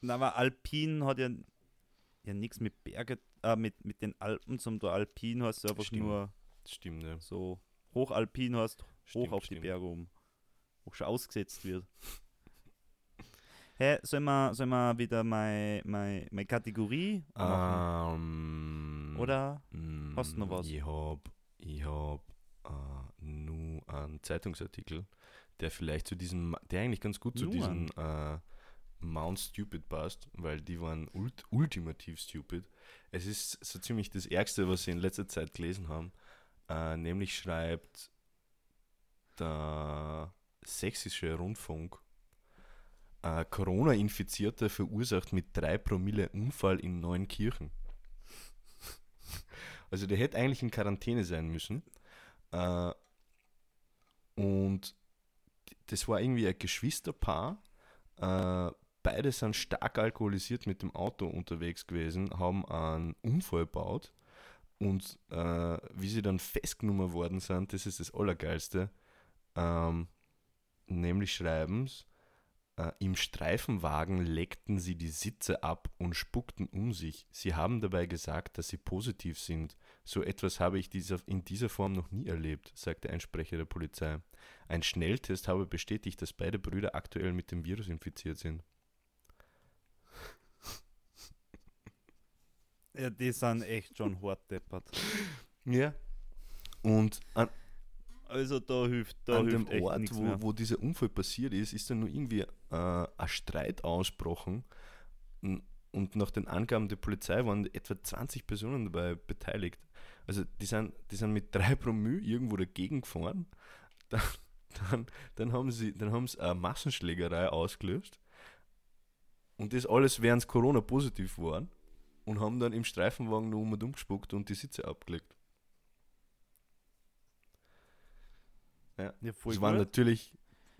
Speaker 2: Na, aber Alpin hat ja, ja nichts mit Berge, äh, mit, mit den Alpen zum da Alpin heißt ja einfach
Speaker 1: Stimmt.
Speaker 2: nur
Speaker 1: stimmt, ja.
Speaker 2: so Hochalpin heißt hoch
Speaker 1: Stimmt,
Speaker 2: auf die
Speaker 1: stimmt.
Speaker 2: Berge um. Wo schon ausgesetzt wird. Hä, sollen wir, sollen wir wieder meine mein, mein Kategorie machen?
Speaker 1: Ähm,
Speaker 2: Oder?
Speaker 1: mm,
Speaker 2: hast du noch was?
Speaker 1: Ich hab, ich hab äh, nur einen Zeitungsartikel, der vielleicht zu diesem, der eigentlich ganz gut zu
Speaker 2: Nur
Speaker 1: diesem äh, Mount Stupid passt, weil die waren ult ultimativ stupid. Es ist so ziemlich das Ärgste, was sie in letzter Zeit gelesen haben. Äh, nämlich schreibt der sächsische Rundfunk, äh, Corona-Infizierte verursacht mit 3 Promille Unfall in Neunkirchen. Also der hätte eigentlich in Quarantäne sein müssen. Äh, und das war irgendwie ein Geschwisterpaar. Äh, beide sind stark alkoholisiert mit dem Auto unterwegs gewesen, haben einen Unfall gebaut. Und äh, wie sie dann festgenommen worden sind, das ist das Allergeilste. Ähm, nämlich schreiben sie, äh, Im Streifenwagen leckten sie die Sitze ab und spuckten um sich. Sie haben dabei gesagt, dass sie positiv sind. So etwas habe ich dieser, in dieser Form noch nie erlebt, sagte ein Sprecher der Polizei. Ein Schnelltest habe bestätigt, dass beide Brüder aktuell mit dem Virus infiziert sind.
Speaker 2: Ja, die sind echt schon hart deppert.
Speaker 1: Ja. Und an,
Speaker 2: Also da hilft, da
Speaker 1: an
Speaker 2: hilft
Speaker 1: dem Ort, wo,
Speaker 2: mehr.
Speaker 1: wo dieser Unfall passiert ist, ist dann nur irgendwie äh, ein Streit ausgebrochen. N- Und nach den Angaben der Polizei waren etwa 20 Personen dabei beteiligt. Also die sind, die sind mit drei Promille irgendwo dagegen gefahren. Dann, dann, dann haben sie, dann haben sie eine Massenschlägerei ausgelöst. Und das alles, während sie Corona-positiv waren. Und haben dann im Streifenwagen nur um und um gespuckt und die Sitze abgelegt.
Speaker 2: Ja, voll
Speaker 1: Das waren
Speaker 2: gut.
Speaker 1: natürlich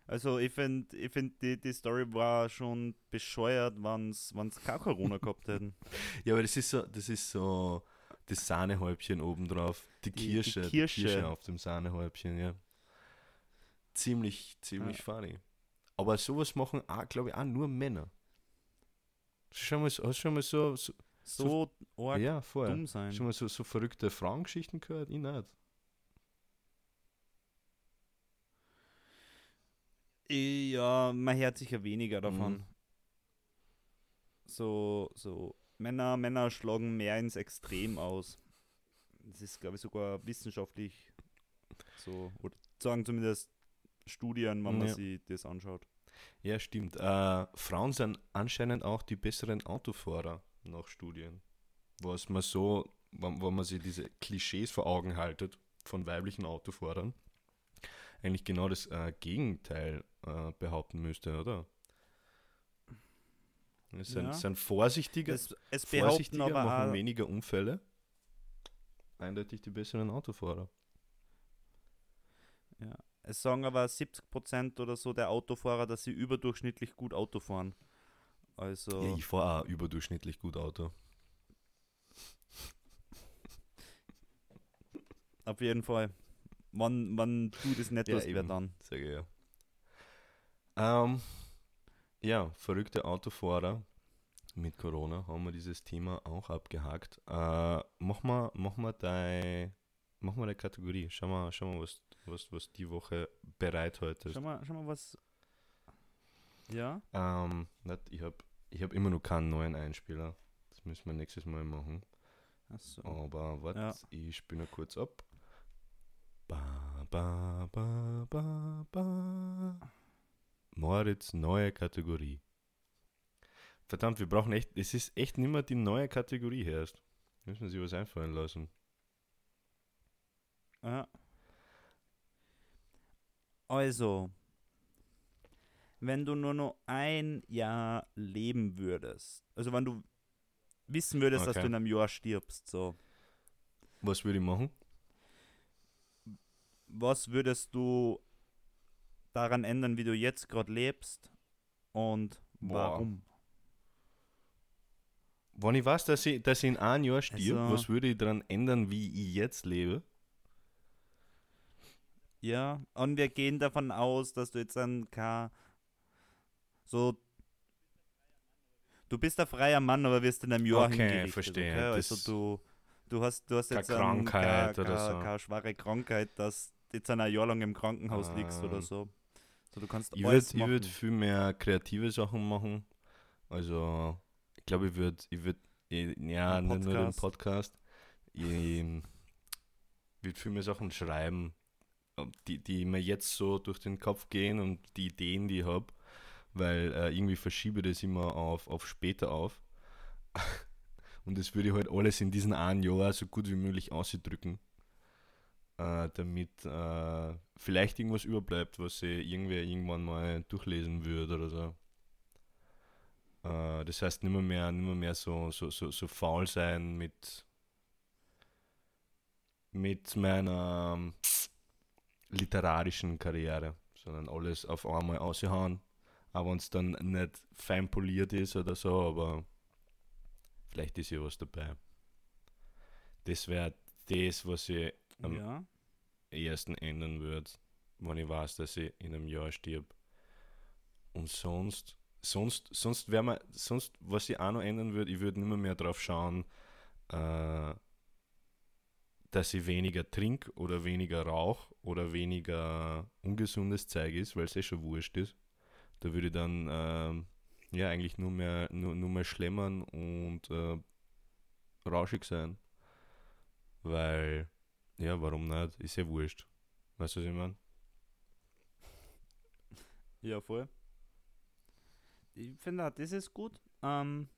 Speaker 2: Also ich finde, ich find, die, die Story war schon bescheuert, wenn es kein Corona gehabt hätten.
Speaker 1: Ja, aber das ist so, das ist so das Sahnehäubchen obendrauf. Die,
Speaker 2: Die- die
Speaker 1: Kirsche, die
Speaker 2: Kirsche.
Speaker 1: Kirsche auf dem Sahnehäubchen, ja. Ziemlich, ziemlich funny. Aber sowas machen, glaube ich, auch nur Männer. Schon mal, hast du schon mal so, so
Speaker 2: So arg
Speaker 1: ja, vorher.
Speaker 2: dumm sein.
Speaker 1: Schon mal so, so verrückte Frauengeschichten gehört? Ich nicht.
Speaker 2: Ja, man hört sicher weniger davon.
Speaker 1: Mhm.
Speaker 2: So, so Männer, Männer schlagen mehr ins Extrem aus. Das ist, glaube ich, sogar wissenschaftlich so, oder sagen zumindest Studien, wenn man
Speaker 1: Ja.
Speaker 2: sich das anschaut.
Speaker 1: Ja, stimmt. Äh, Frauen sind anscheinend auch die besseren Autofahrer nach Studien. Was man so, wenn, wenn man sich diese Klischees vor Augen haltet von weiblichen Autofahrern, eigentlich genau das äh, Gegenteil äh, behaupten müsste, oder? Es sind,
Speaker 2: Ja.
Speaker 1: sind vorsichtiger,
Speaker 2: Es, es
Speaker 1: vorsichtiger,
Speaker 2: aber
Speaker 1: machen weniger Unfälle. Eindeutig die besseren Autofahrer.
Speaker 2: ja, es sagen aber 70% oder so der Autofahrer, dass sie überdurchschnittlich gut Auto fahren. Also,
Speaker 1: Ja, ich fahre auch überdurchschnittlich gut Auto.
Speaker 2: auf jeden Fall. Wann, wann du das nicht
Speaker 1: Ja,
Speaker 2: hast,
Speaker 1: eben.
Speaker 2: dann?
Speaker 1: Ich ja. Ähm, ja, verrückte Autofahrer mit Corona haben wir dieses Thema auch abgehakt. Äh, mach mal, mach mal deine, mach mal deine Kategorie. Schau mal, schau mal, was, was, was die Woche bereit heute ist.
Speaker 2: Schau mal, schau mal was. Ja?
Speaker 1: Ähm, nicht, ich habe ich hab immer noch keinen neuen Einspieler. Das müssen wir nächstes Mal machen.
Speaker 2: Achso.
Speaker 1: Aber warte,
Speaker 2: Ja.
Speaker 1: ich spiele noch kurz ab. Ba, ba, ba, ba, ba. Moritz, neue Kategorie. Verdammt, wir brauchen echt, es ist echt nicht mehr die neue Kategorie erst. Müssen wir sich was einfallen lassen.
Speaker 2: Ja. Also, wenn du nur noch ein Jahr leben würdest, also wenn du wissen würdest, dass
Speaker 1: Okay.
Speaker 2: du in einem Jahr stirbst, so,
Speaker 1: Was würde ich machen?
Speaker 2: was würdest du daran ändern, wie du jetzt gerade lebst und warum?
Speaker 1: Wenn ich weiß, dass ich, dass ich in einem Jahr stirb,
Speaker 2: Also-
Speaker 1: was würde ich daran ändern, wie ich jetzt lebe?
Speaker 2: Ja, und wir gehen davon aus, dass du jetzt dann kein so du bist ein freier Mann, aber wirst in einem Jahr
Speaker 1: Okay,
Speaker 2: hingerichtet.
Speaker 1: verstehe.
Speaker 2: Okay? Also du, du hast du hast jetzt dann
Speaker 1: Krankheit
Speaker 2: keine,
Speaker 1: oder so.
Speaker 2: keine schwere Krankheit, dass du jetzt ein Jahr lang im Krankenhaus liegst oder
Speaker 1: Ähm,
Speaker 2: so. So du kannst
Speaker 1: Ich würde würd viel mehr kreative Sachen machen. Also, ich glaube, ich würde, ich würd, eh, ja, nicht nur den
Speaker 2: Podcast.
Speaker 1: Podcast. Ich würde viel mehr Sachen schreiben, die, die mir jetzt so durch den Kopf gehen und die Ideen, die ich habe, weil äh, irgendwie verschiebe ich das immer auf, auf später auf. Und das würde ich halt alles in diesen einen Jahr so gut wie möglich ausdrücken, äh, damit äh, vielleicht irgendwas überbleibt, was ich irgendwer irgendwann mal durchlesen würde oder so. Äh, das heißt, nicht mehr, mehr, mehr so, so, so, so faul sein mit, mit meiner ähm, literarischen Karriere, sondern alles auf einmal aushauen. Auch wenn es dann nicht fein poliert ist oder so, aber vielleicht ist ja was dabei. Das wäre das, was ich am
Speaker 2: ja.
Speaker 1: ersten ändern würde, wenn ich weiß, dass ich in einem Jahr stirb. Und sonst, sonst, sonst wäre man, sonst, was ich auch noch ändern würde, ich würde nicht mehr, mehr drauf schauen, äh, dass ich weniger trinke oder weniger rauch oder weniger ungesundes Zeug ist, weil es eh schon wurscht ist. Da würde ich dann ähm, ja eigentlich nur mehr, nur, nur mehr schlemmern und äh, rauschig sein. Weil, ja, warum nicht? Ist ja wurscht. Weißt du, was ich meine?
Speaker 2: Ja, voll. Ich finde auch, das ist gut. Ähm,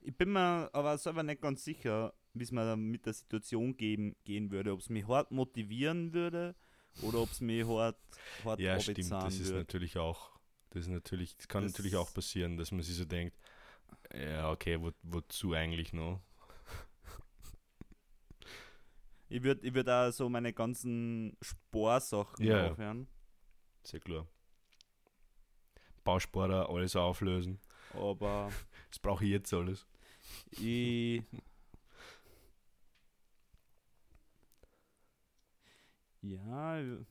Speaker 2: ich bin mir aber selber nicht ganz sicher, wie es mir dann mit der Situation gehen, gehen würde. Ob es mich hart motivieren würde oder ob es mich hart, hart
Speaker 1: Ja, stimmt. Das ist
Speaker 2: würde.
Speaker 1: natürlich auch, das ist natürlich, das kann
Speaker 2: Das-
Speaker 1: natürlich auch passieren, dass man sich so denkt, ja, okay, wo, wozu eigentlich noch?
Speaker 2: Ich würde ich würd auch so meine ganzen Sporsachen
Speaker 1: Ja,
Speaker 2: aufhören.
Speaker 1: Sehr klar. Bausparer, alles auflösen.
Speaker 2: Aber
Speaker 1: Das brauche ich jetzt alles.
Speaker 2: ich. Ja, ich-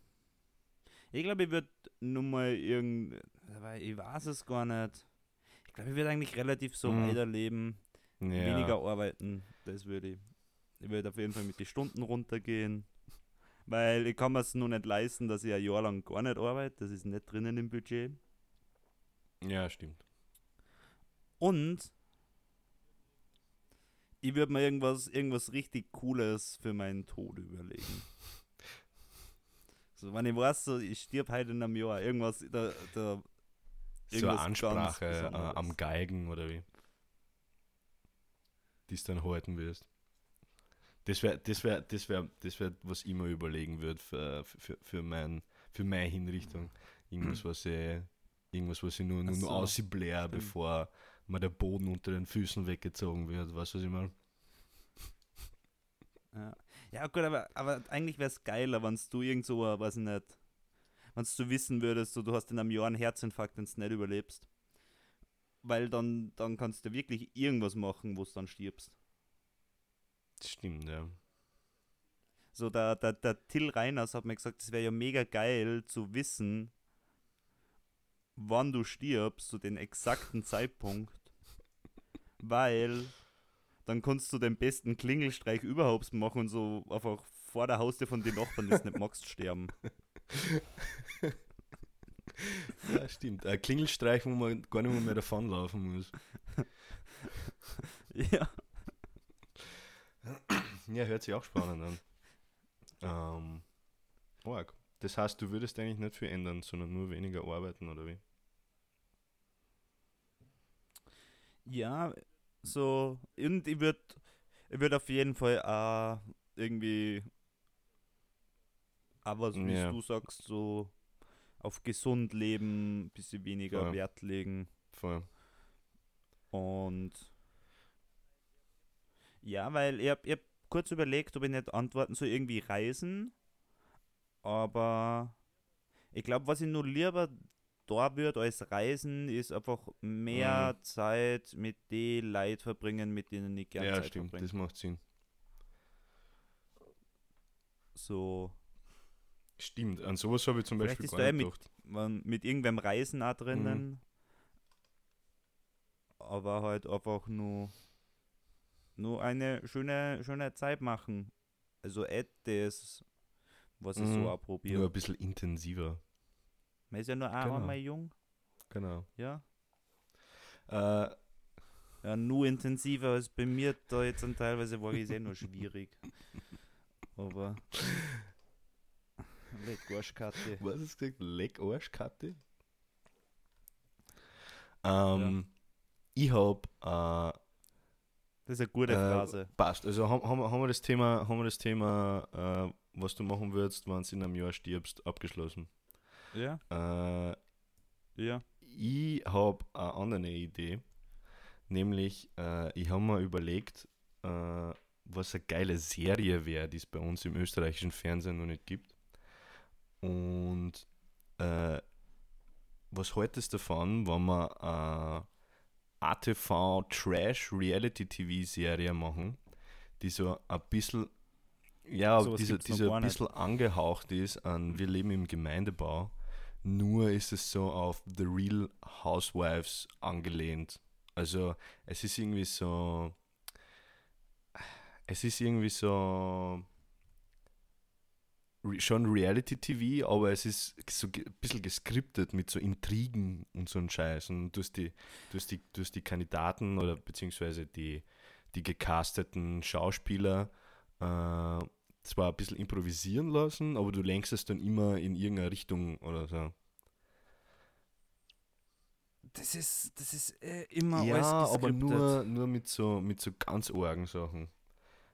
Speaker 2: ich glaube, ich würde nur mal irgend. Weil ich weiß es gar nicht. Ich glaube, ich würde eigentlich relativ so
Speaker 1: Mhm.
Speaker 2: weiterleben,
Speaker 1: Ja.
Speaker 2: weniger arbeiten. Das würde ich. Ich würde auf jeden Fall mit den Stunden runtergehen. Weil ich kann mir es nur nicht leisten, dass ich ein Jahr lang gar nicht arbeite. Das ist nicht drinnen im Budget.
Speaker 1: Ja, stimmt.
Speaker 2: Und ich würde mir irgendwas, irgendwas richtig Cooles für meinen Tod überlegen. So, wenn ich weiß, so, ich stirb heute in einem Jahr, irgendwas, da, da
Speaker 1: So eine Ansprache äh, am Geigen oder wie? Die du dann halten wirst. Das wäre, das wäre, das wäre, das wäre, was ich mir überlegen würde für, für, für, mein, für meine Hinrichtung. Irgendwas, was ich, irgendwas, was ich nur, nur, nur
Speaker 2: so,
Speaker 1: ausblähe, bevor mir der Boden unter den Füßen weggezogen wird. Weißt du, was ich meine?
Speaker 2: Ja, ja gut, aber, aber eigentlich wäre es geiler, wenn du irgend so, weiß ich nicht, wenn du wissen würdest, so, du hast in einem Jahr einen Herzinfarkt, wenn du nicht überlebst. Weil dann, dann kannst du wirklich irgendwas machen, wo du dann stirbst.
Speaker 1: Das stimmt, ja.
Speaker 2: So, der, der, der Till Reiners hat mir gesagt, es wäre ja mega geil zu wissen, wann du stirbst, zu den exakten Zeitpunkt. Weil dann kannst du den besten Klingelstreich überhaupt machen und so einfach vor der Haustür von den Nachbarn, das nicht magst, sterben.
Speaker 1: Ja, stimmt. Ein Klingelstreich, wo man gar nicht mehr, mehr davonlaufen muss.
Speaker 2: ja.
Speaker 1: Ja, hört sich auch spannend an. Ähm, arg. Das heißt, du würdest eigentlich nicht viel ändern, sondern nur weniger arbeiten, oder wie?
Speaker 2: Ja, so, und ich würde ich würd auf jeden Fall auch irgendwie, aber so wie
Speaker 1: Ja.
Speaker 2: du sagst, so auf gesund leben, ein bisschen weniger
Speaker 1: Voll.
Speaker 2: Wert legen
Speaker 1: Voll.
Speaker 2: und ja, weil ich habe hab kurz überlegt, ob ich nicht antworten soll, irgendwie reisen, aber ich glaube, was ich nur lieber da würde als Reisen, ist einfach mehr Zeit mit den Leuten verbringen, mit denen ich gerne
Speaker 1: Ja,
Speaker 2: Zeit
Speaker 1: stimmt,
Speaker 2: verbringe.
Speaker 1: das macht Sinn.
Speaker 2: So,
Speaker 1: Stimmt, an sowas habe ich zum
Speaker 2: Vielleicht
Speaker 1: Beispiel gar nicht
Speaker 2: mit-
Speaker 1: gedacht.
Speaker 2: man, mit irgendwem Reisen auch drinnen,
Speaker 1: Mhm.
Speaker 2: aber halt einfach nur, nur eine schöne, schöne Zeit machen. Also etwas, was ich
Speaker 1: Mhm.
Speaker 2: so auch
Speaker 1: Nur
Speaker 2: probiere.
Speaker 1: ein bisschen intensiver.
Speaker 2: Man ist ja nur
Speaker 1: Genau.
Speaker 2: einmal jung,
Speaker 1: Genau.
Speaker 2: ja.
Speaker 1: Äh,
Speaker 2: Ja, nur intensiver als bei mir da jetzt und teilweise war ich sehr nur schwierig. Aber. Leck Arschkarte.
Speaker 1: was hast du gesagt? Leck Arschkarte? Ähm, Ich habe äh,
Speaker 2: Das ist eine gute
Speaker 1: Äh,
Speaker 2: Phrase.
Speaker 1: Passt. Also haben, haben wir das Thema, haben wir das Thema äh, was du machen würdest, wenn du in einem Jahr stirbst, abgeschlossen.
Speaker 2: Ja,
Speaker 1: Äh,
Speaker 2: ja.
Speaker 1: ich habe eine andere Idee. Nämlich, äh, ich habe mir überlegt, äh, was eine geile Serie wäre, die es bei uns im österreichischen Fernsehen noch nicht gibt. Und äh, was haltest du davon, wenn wir eine ATV Trash Reality TV Serie machen, die so ein bisschen, ja, so,
Speaker 2: gibt's
Speaker 1: die
Speaker 2: noch
Speaker 1: so
Speaker 2: gar
Speaker 1: ein
Speaker 2: nicht.
Speaker 1: bisschen angehaucht ist an Wir leben im Gemeindebau. Nur ist es so auf The Real Housewives angelehnt. Also es ist irgendwie so. Es ist irgendwie so. Schon Reality-TV, aber es ist so ein bisschen geskriptet mit so Intrigen und so ein Scheiß. Und du hast die, du hast die, du hast die Kandidaten oder beziehungsweise die, die gecasteten Schauspieler äh, zwar ein bisschen improvisieren lassen, aber du lenkst es dann immer in irgendeine Richtung oder so.
Speaker 2: Das ist, das ist äh, immer
Speaker 1: ja,
Speaker 2: alles
Speaker 1: aber nur, nur mit so mit so ganz argen Sachen.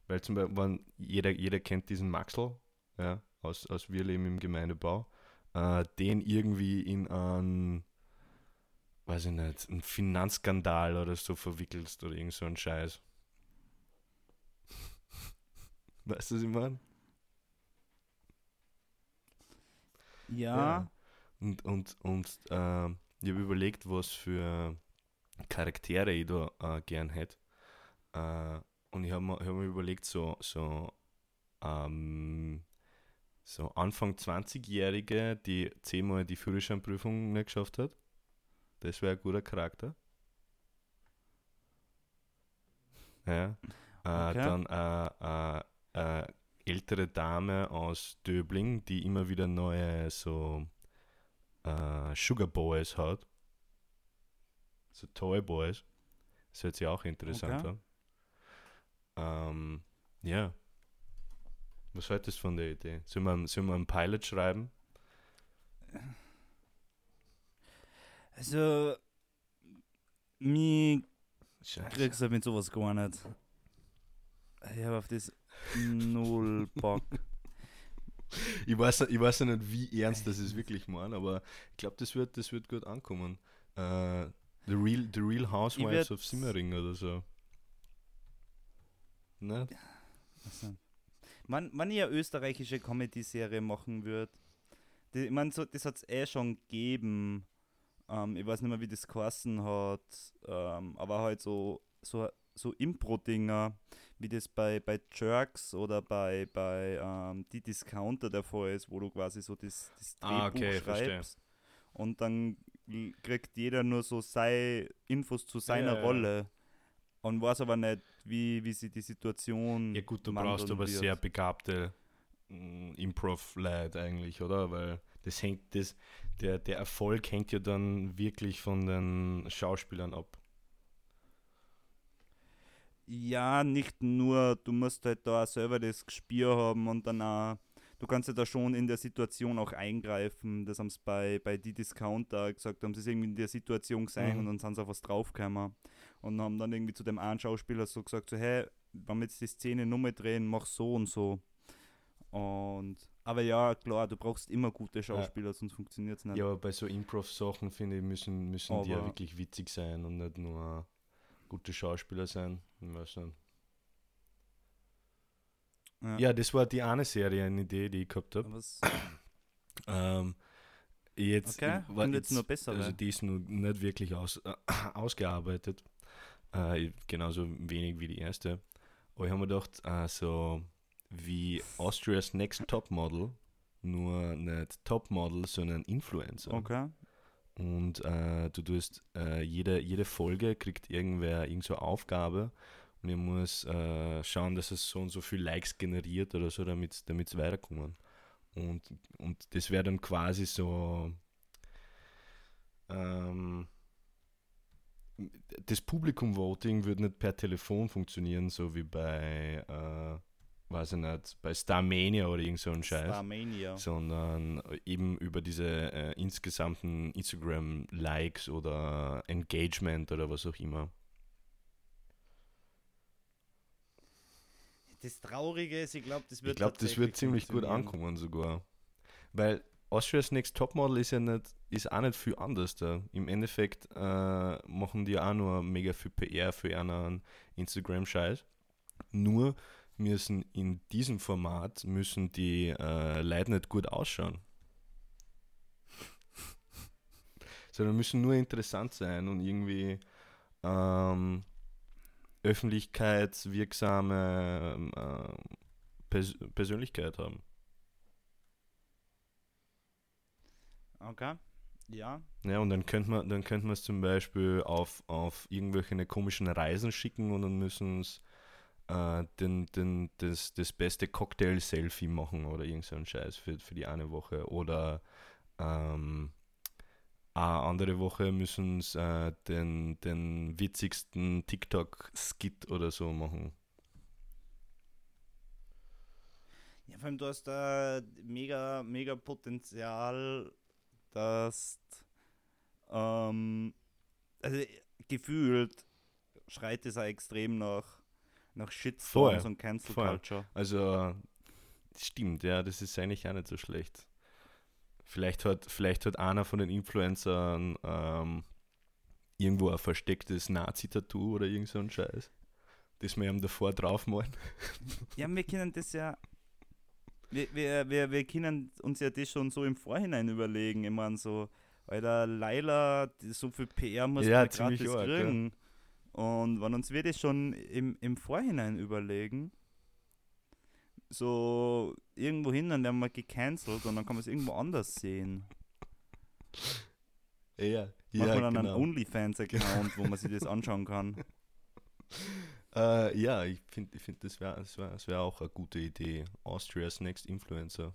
Speaker 1: Weil zum Beispiel, jeder, jeder kennt diesen Maxl, ja, aus, aus Wir leben im Gemeindebau, äh, den irgendwie in einen, weiß ich nicht, einen Finanzskandal oder so verwickelst oder irgend so einen Scheiß. Weißt du, was ich meine?
Speaker 2: Ja,
Speaker 1: Und, und, und äh, ich habe überlegt, was für Charaktere ich da äh, gern hätte. Äh, und ich habe mir, hab mir überlegt, so, so, ähm, so Anfang 20-Jährige, die zehnmal die Führerscheinprüfung nicht geschafft hat. Das wäre ein guter Charakter. Ja. Äh,
Speaker 2: Okay.
Speaker 1: Dann äh, äh, äh, ältere Dame aus Döbling, die immer wieder neue so äh, Sugar Boys hat. So Toy Boys. Das hört sich auch interessant
Speaker 2: Okay.
Speaker 1: an. Ähm, ja. Was haltest du von der Idee? Sollen wir, sollen wir einen Pilot schreiben?
Speaker 2: also mir
Speaker 1: Scheiße.
Speaker 2: kriegst du mit sowas gar nicht. Ich habe auf das null Bock.
Speaker 1: Ich weiß, ich weiß ja nicht, wie ernst das ist wirklich meine, aber ich glaube, das wird, das wird gut ankommen. Äh, the, Real, the Real Housewives of Simmering oder so. Ne?
Speaker 2: Also, wenn, wenn ich eine österreichische Comedy-Serie machen würde, ich meine, so, das hat es eh schon gegeben. Ähm, ich weiß nicht mehr, wie das geheißen hat, ähm, aber halt so, so, so Impro-Dinger, wie das bei, bei Jerks oder bei, bei ähm, Die Discounter der Fall ist, wo du quasi so das, das Drehbuch
Speaker 1: Ah, okay, verstehe.
Speaker 2: schreibst und dann kriegt jeder nur so sei Infos zu seiner
Speaker 1: Ja, ja, ja.
Speaker 2: Und weiß aber nicht, wie, wie sie die Situation
Speaker 1: Ja gut, du brauchst aber
Speaker 2: wird.
Speaker 1: sehr begabte mm, Improv-Leute eigentlich, oder? Weil das hängt, das, der, der Erfolg hängt ja dann wirklich von den Schauspielern ab.
Speaker 2: Ja, nicht nur, du musst halt da selber das Gespür haben und dann auch, du kannst ja da schon in der Situation auch eingreifen. Das haben sie bei, bei die Discounter gesagt, haben sie irgendwie in der Situation gesehen
Speaker 1: Mhm.
Speaker 2: und dann sind sie auf was draufgekommen und haben dann irgendwie zu dem einen Schauspieler so gesagt, so, hey, wenn wir jetzt die Szene nur mal drehen, mach so und so. Und, aber ja, klar, du brauchst immer gute Schauspieler, sonst funktioniert es nicht.
Speaker 1: Ja, aber bei so Improv-Sachen, finde ich, müssen, müssen die ja wirklich witzig sein und nicht nur gute Schauspieler sein.
Speaker 2: Ja.
Speaker 1: Ja, das war die eine Serie, eine Idee, die ich gehabt habe. Ähm, jetzt,
Speaker 2: Okay,
Speaker 1: war
Speaker 2: und jetzt nur besser,
Speaker 1: Also die ist nur nicht wirklich aus, äh, ausgearbeitet. Äh, genauso wenig wie die erste. Aber ich habe mir gedacht, äh, so wie Austria's Next Topmodel, nur nicht Topmodel, sondern Influencer.
Speaker 2: Okay.
Speaker 1: Und äh, du tust, äh, jede, jede Folge kriegt irgendwer irgend so eine Aufgabe und ich muss äh, schauen, dass es so und so viel Likes generiert oder so, damit es weiterkommen. Und, und das wäre dann quasi so ähm, das Publikum-Voting würde nicht per Telefon funktionieren, so wie bei äh, weiß ich nicht, bei Starmania oder irgend so ein Scheiß.
Speaker 2: Starmania.
Speaker 1: Sondern eben über diese äh, insgesamten Instagram-Likes oder Engagement oder was auch immer.
Speaker 2: Das Traurige ist, ich glaube, das wird
Speaker 1: Ich glaube, das wird ziemlich gut ankommen sogar. Weil Austria's Next Topmodel ist ja nicht, ist auch nicht viel anders da. Im Endeffekt äh, machen die auch nur mega viel PR für ihren Instagram-Scheiß. Nur müssen in diesem Format müssen die äh, Leute nicht gut ausschauen. Sondern müssen nur interessant sein und irgendwie ähm, öffentlichkeitswirksame ähm, äh, Pers Persönlichkeit haben.
Speaker 2: Okay. Ja.
Speaker 1: Ja, und dann könnte man dann könnte man es zum Beispiel auf, auf irgendwelche komischen Reisen schicken und dann müssen es äh, den, den, das, das beste Cocktail-Selfie machen oder irgend so Scheiß für, für die eine Woche. Oder ähm, eine andere Woche müssen es äh, den, den witzigsten TikTok-Skit oder so machen.
Speaker 2: Ja, vor allem du hast da mega, mega Potenzial, dass ähm, also gefühlt schreit es auch extrem nach, nach Shitstorms
Speaker 1: Voll,
Speaker 2: und Cancel
Speaker 1: voll.
Speaker 2: Culture.
Speaker 1: Also, stimmt, ja, das ist eigentlich auch nicht so schlecht. Vielleicht hat, vielleicht hat einer von den Influencern ähm, irgendwo ein verstecktes Nazi-Tattoo oder irgend so ein Scheiß. Das wir ihm davor draufmalen.
Speaker 2: Ja, wir können das ja. Wir, wir, wir, wir können uns ja das schon so im Vorhinein überlegen. Ich meine, so, Leila die- so viel PR muss
Speaker 1: Ja,
Speaker 2: man gratis
Speaker 1: arg, ja.
Speaker 2: kriegen. Und wenn uns wir das schon im, im Vorhinein überlegen, so irgendwo hin, dann werden wir gecancelt und dann kann man es irgendwo anders sehen.
Speaker 1: Ja,
Speaker 2: Machen
Speaker 1: ja
Speaker 2: wir dann einen
Speaker 1: genau.
Speaker 2: OnlyFans-Account, wo man sich das anschauen kann.
Speaker 1: Äh, ja, ich finde, ich find, das wäre das wär, das wär auch eine gute Idee. Austria's Next Influencer.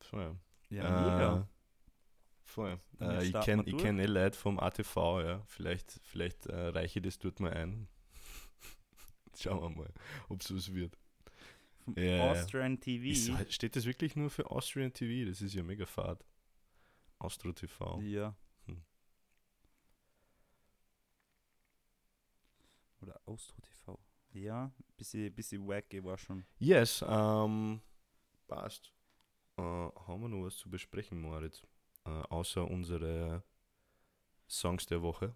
Speaker 1: Voll.
Speaker 2: Ja,
Speaker 1: Äh,
Speaker 2: mega.
Speaker 1: Voll. Äh, ich kenne kenn eh Leute vom ATV, ja. Vielleicht, vielleicht äh, reiche ich das dort mal ein. Schauen wir mal, ob es was wird. Ja.
Speaker 2: Austrian TV.
Speaker 1: Ist, steht das wirklich nur für Austrian TV? Das ist ja mega fad. Austro TV.
Speaker 2: Ja.
Speaker 1: Hm.
Speaker 2: Oder Austro TV. Ja, bisschen, bisschen wacky war schon.
Speaker 1: Yes, ähm, passt. Äh, haben wir noch was zu besprechen, Moritz? Äh, außer unsere Songs der Woche.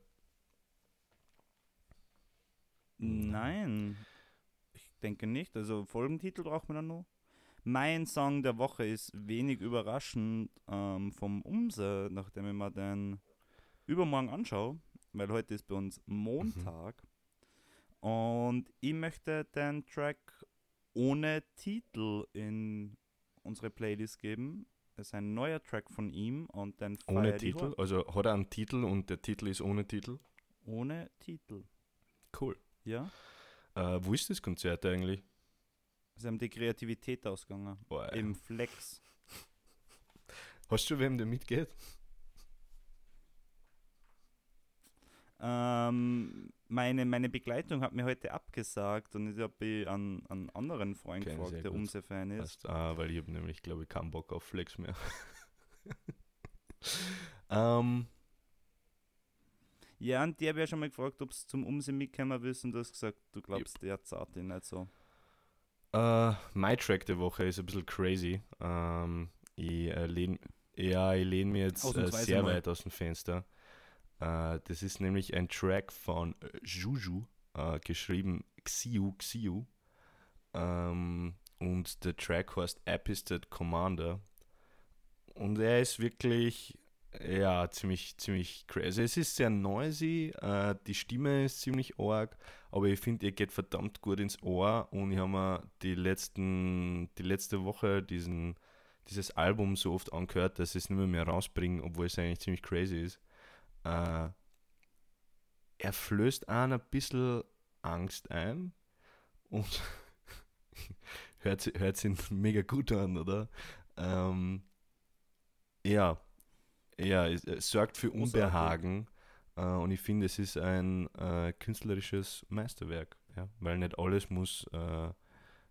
Speaker 1: Nein.
Speaker 2: Ich denke nicht. Also Folgentitel braucht man dann noch. Mein Song der Woche ist wenig überraschend ähm, vom Umse, nachdem ich mir den übermorgen anschaue, weil heute ist bei uns Montag. Und ich möchte den Track ohne Titel in unsere Playlist geben. Das ist ein neuer Track von ihm und den
Speaker 1: Ohne Titel?
Speaker 2: hoch.
Speaker 1: Also hat er einen Titel und der Titel ist ohne Titel?
Speaker 2: Ohne Titel.
Speaker 1: Cool.
Speaker 2: Ja.
Speaker 1: Äh, wo ist das Konzert eigentlich?
Speaker 2: Sie haben die Kreativität ausgegangen.
Speaker 1: Boah,
Speaker 2: Im Flex.
Speaker 1: Hast du wem, der mitgeht?
Speaker 2: Ähm, meine, meine Begleitung hat mir heute abgesagt und ich habe einen, einen anderen Freund
Speaker 1: Okay,
Speaker 2: gefragt, der
Speaker 1: gut.
Speaker 2: Umse-Fan ist.
Speaker 1: Ah, weil ich habe nämlich, glaube ich, keinen Bock auf Flex mehr. ähm,
Speaker 2: Ja, und die habe ja schon mal gefragt, ob es zum Umse mitkommen willst und du hast gesagt, du glaubst, der zahlt ihn nicht so.
Speaker 1: Äh, mein Track der Woche ist ein bisschen crazy. Ähm, ich äh, lehn, ja, ich lehne mir jetzt äh, sehr
Speaker 2: mal.
Speaker 1: weit aus dem Fenster. Äh, das ist nämlich ein Track von äh, Juju, äh, geschrieben Xiu Xiu. Ähm, und der Track heißt Episode Commander. Und er ist wirklich, ja, ziemlich, ziemlich crazy. Es ist sehr noisy, die Stimme ist ziemlich arg, aber ich finde, er geht verdammt gut ins Ohr und ich habe mir die, letzten, die letzte Woche diesen, dieses Album so oft angehört, dass ich es nicht mehr, mehr rausbringe, obwohl es eigentlich ziemlich crazy ist. Äh, er flößt einen ein bisschen Angst ein und hört, hört sich mega gut an, oder? Ähm, ja, ja, es, es sorgt für. Unbehagen äh, und ich finde, es ist ein äh, künstlerisches Meisterwerk. Ja, weil nicht alles muss, äh,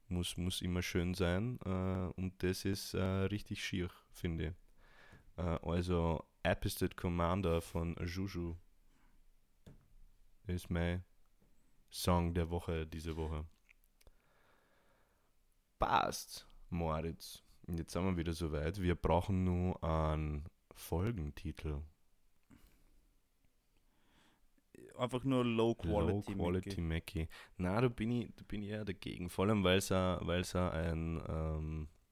Speaker 1: muss, muss immer schön sein äh, und das ist äh, richtig schier, finde ich. Äh, also Episode Commander von Juju ist mein Song der Woche diese Woche. Passt, Moritz. Jetzt sind wir wieder soweit. Wir brauchen nur einen Folgentitel.
Speaker 2: Einfach nur Low Quality.
Speaker 1: Low Quality Mackie. Na, da bin ich, da bin ich eher dagegen. Vor allem, weil es ein, ähm, äh,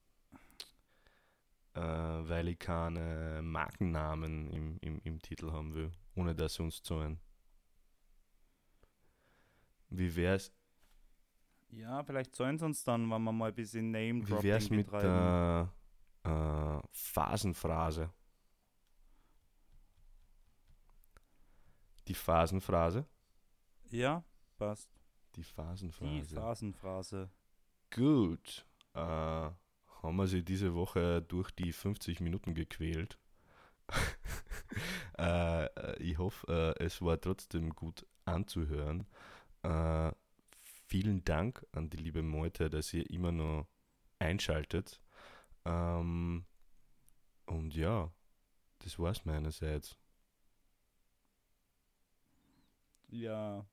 Speaker 1: weil ich keine Markennamen im, im, im Titel haben will, ohne dass sie uns zahlen. Wie wär's?
Speaker 2: Ja, vielleicht sollen sie uns dann, wenn wir mal ein bisschen Name
Speaker 1: Wie wär's mit der äh, Phasenphrase? Die Phasenphrase?
Speaker 2: Ja, passt.
Speaker 1: Die Phasenphrase.
Speaker 2: Die Phasenphrase.
Speaker 1: Gut. Äh, haben wir sie diese Woche durch die 50 Minuten gequält. äh, äh, ich hoffe, äh, es war trotzdem gut anzuhören. Äh, vielen Dank an die liebe Meute, dass ihr immer noch einschaltet. Ähm, und ja, das war's meinerseits.
Speaker 2: Ja,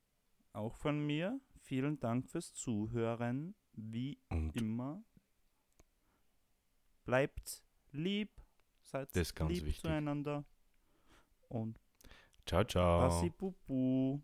Speaker 2: auch von mir. Vielen Dank fürs Zuhören. Wie
Speaker 1: Und
Speaker 2: immer. Bleibt lieb. Seid lieb
Speaker 1: wichtig.
Speaker 2: zueinander. Und
Speaker 1: ciao, ciao.
Speaker 2: Bassi Bubu.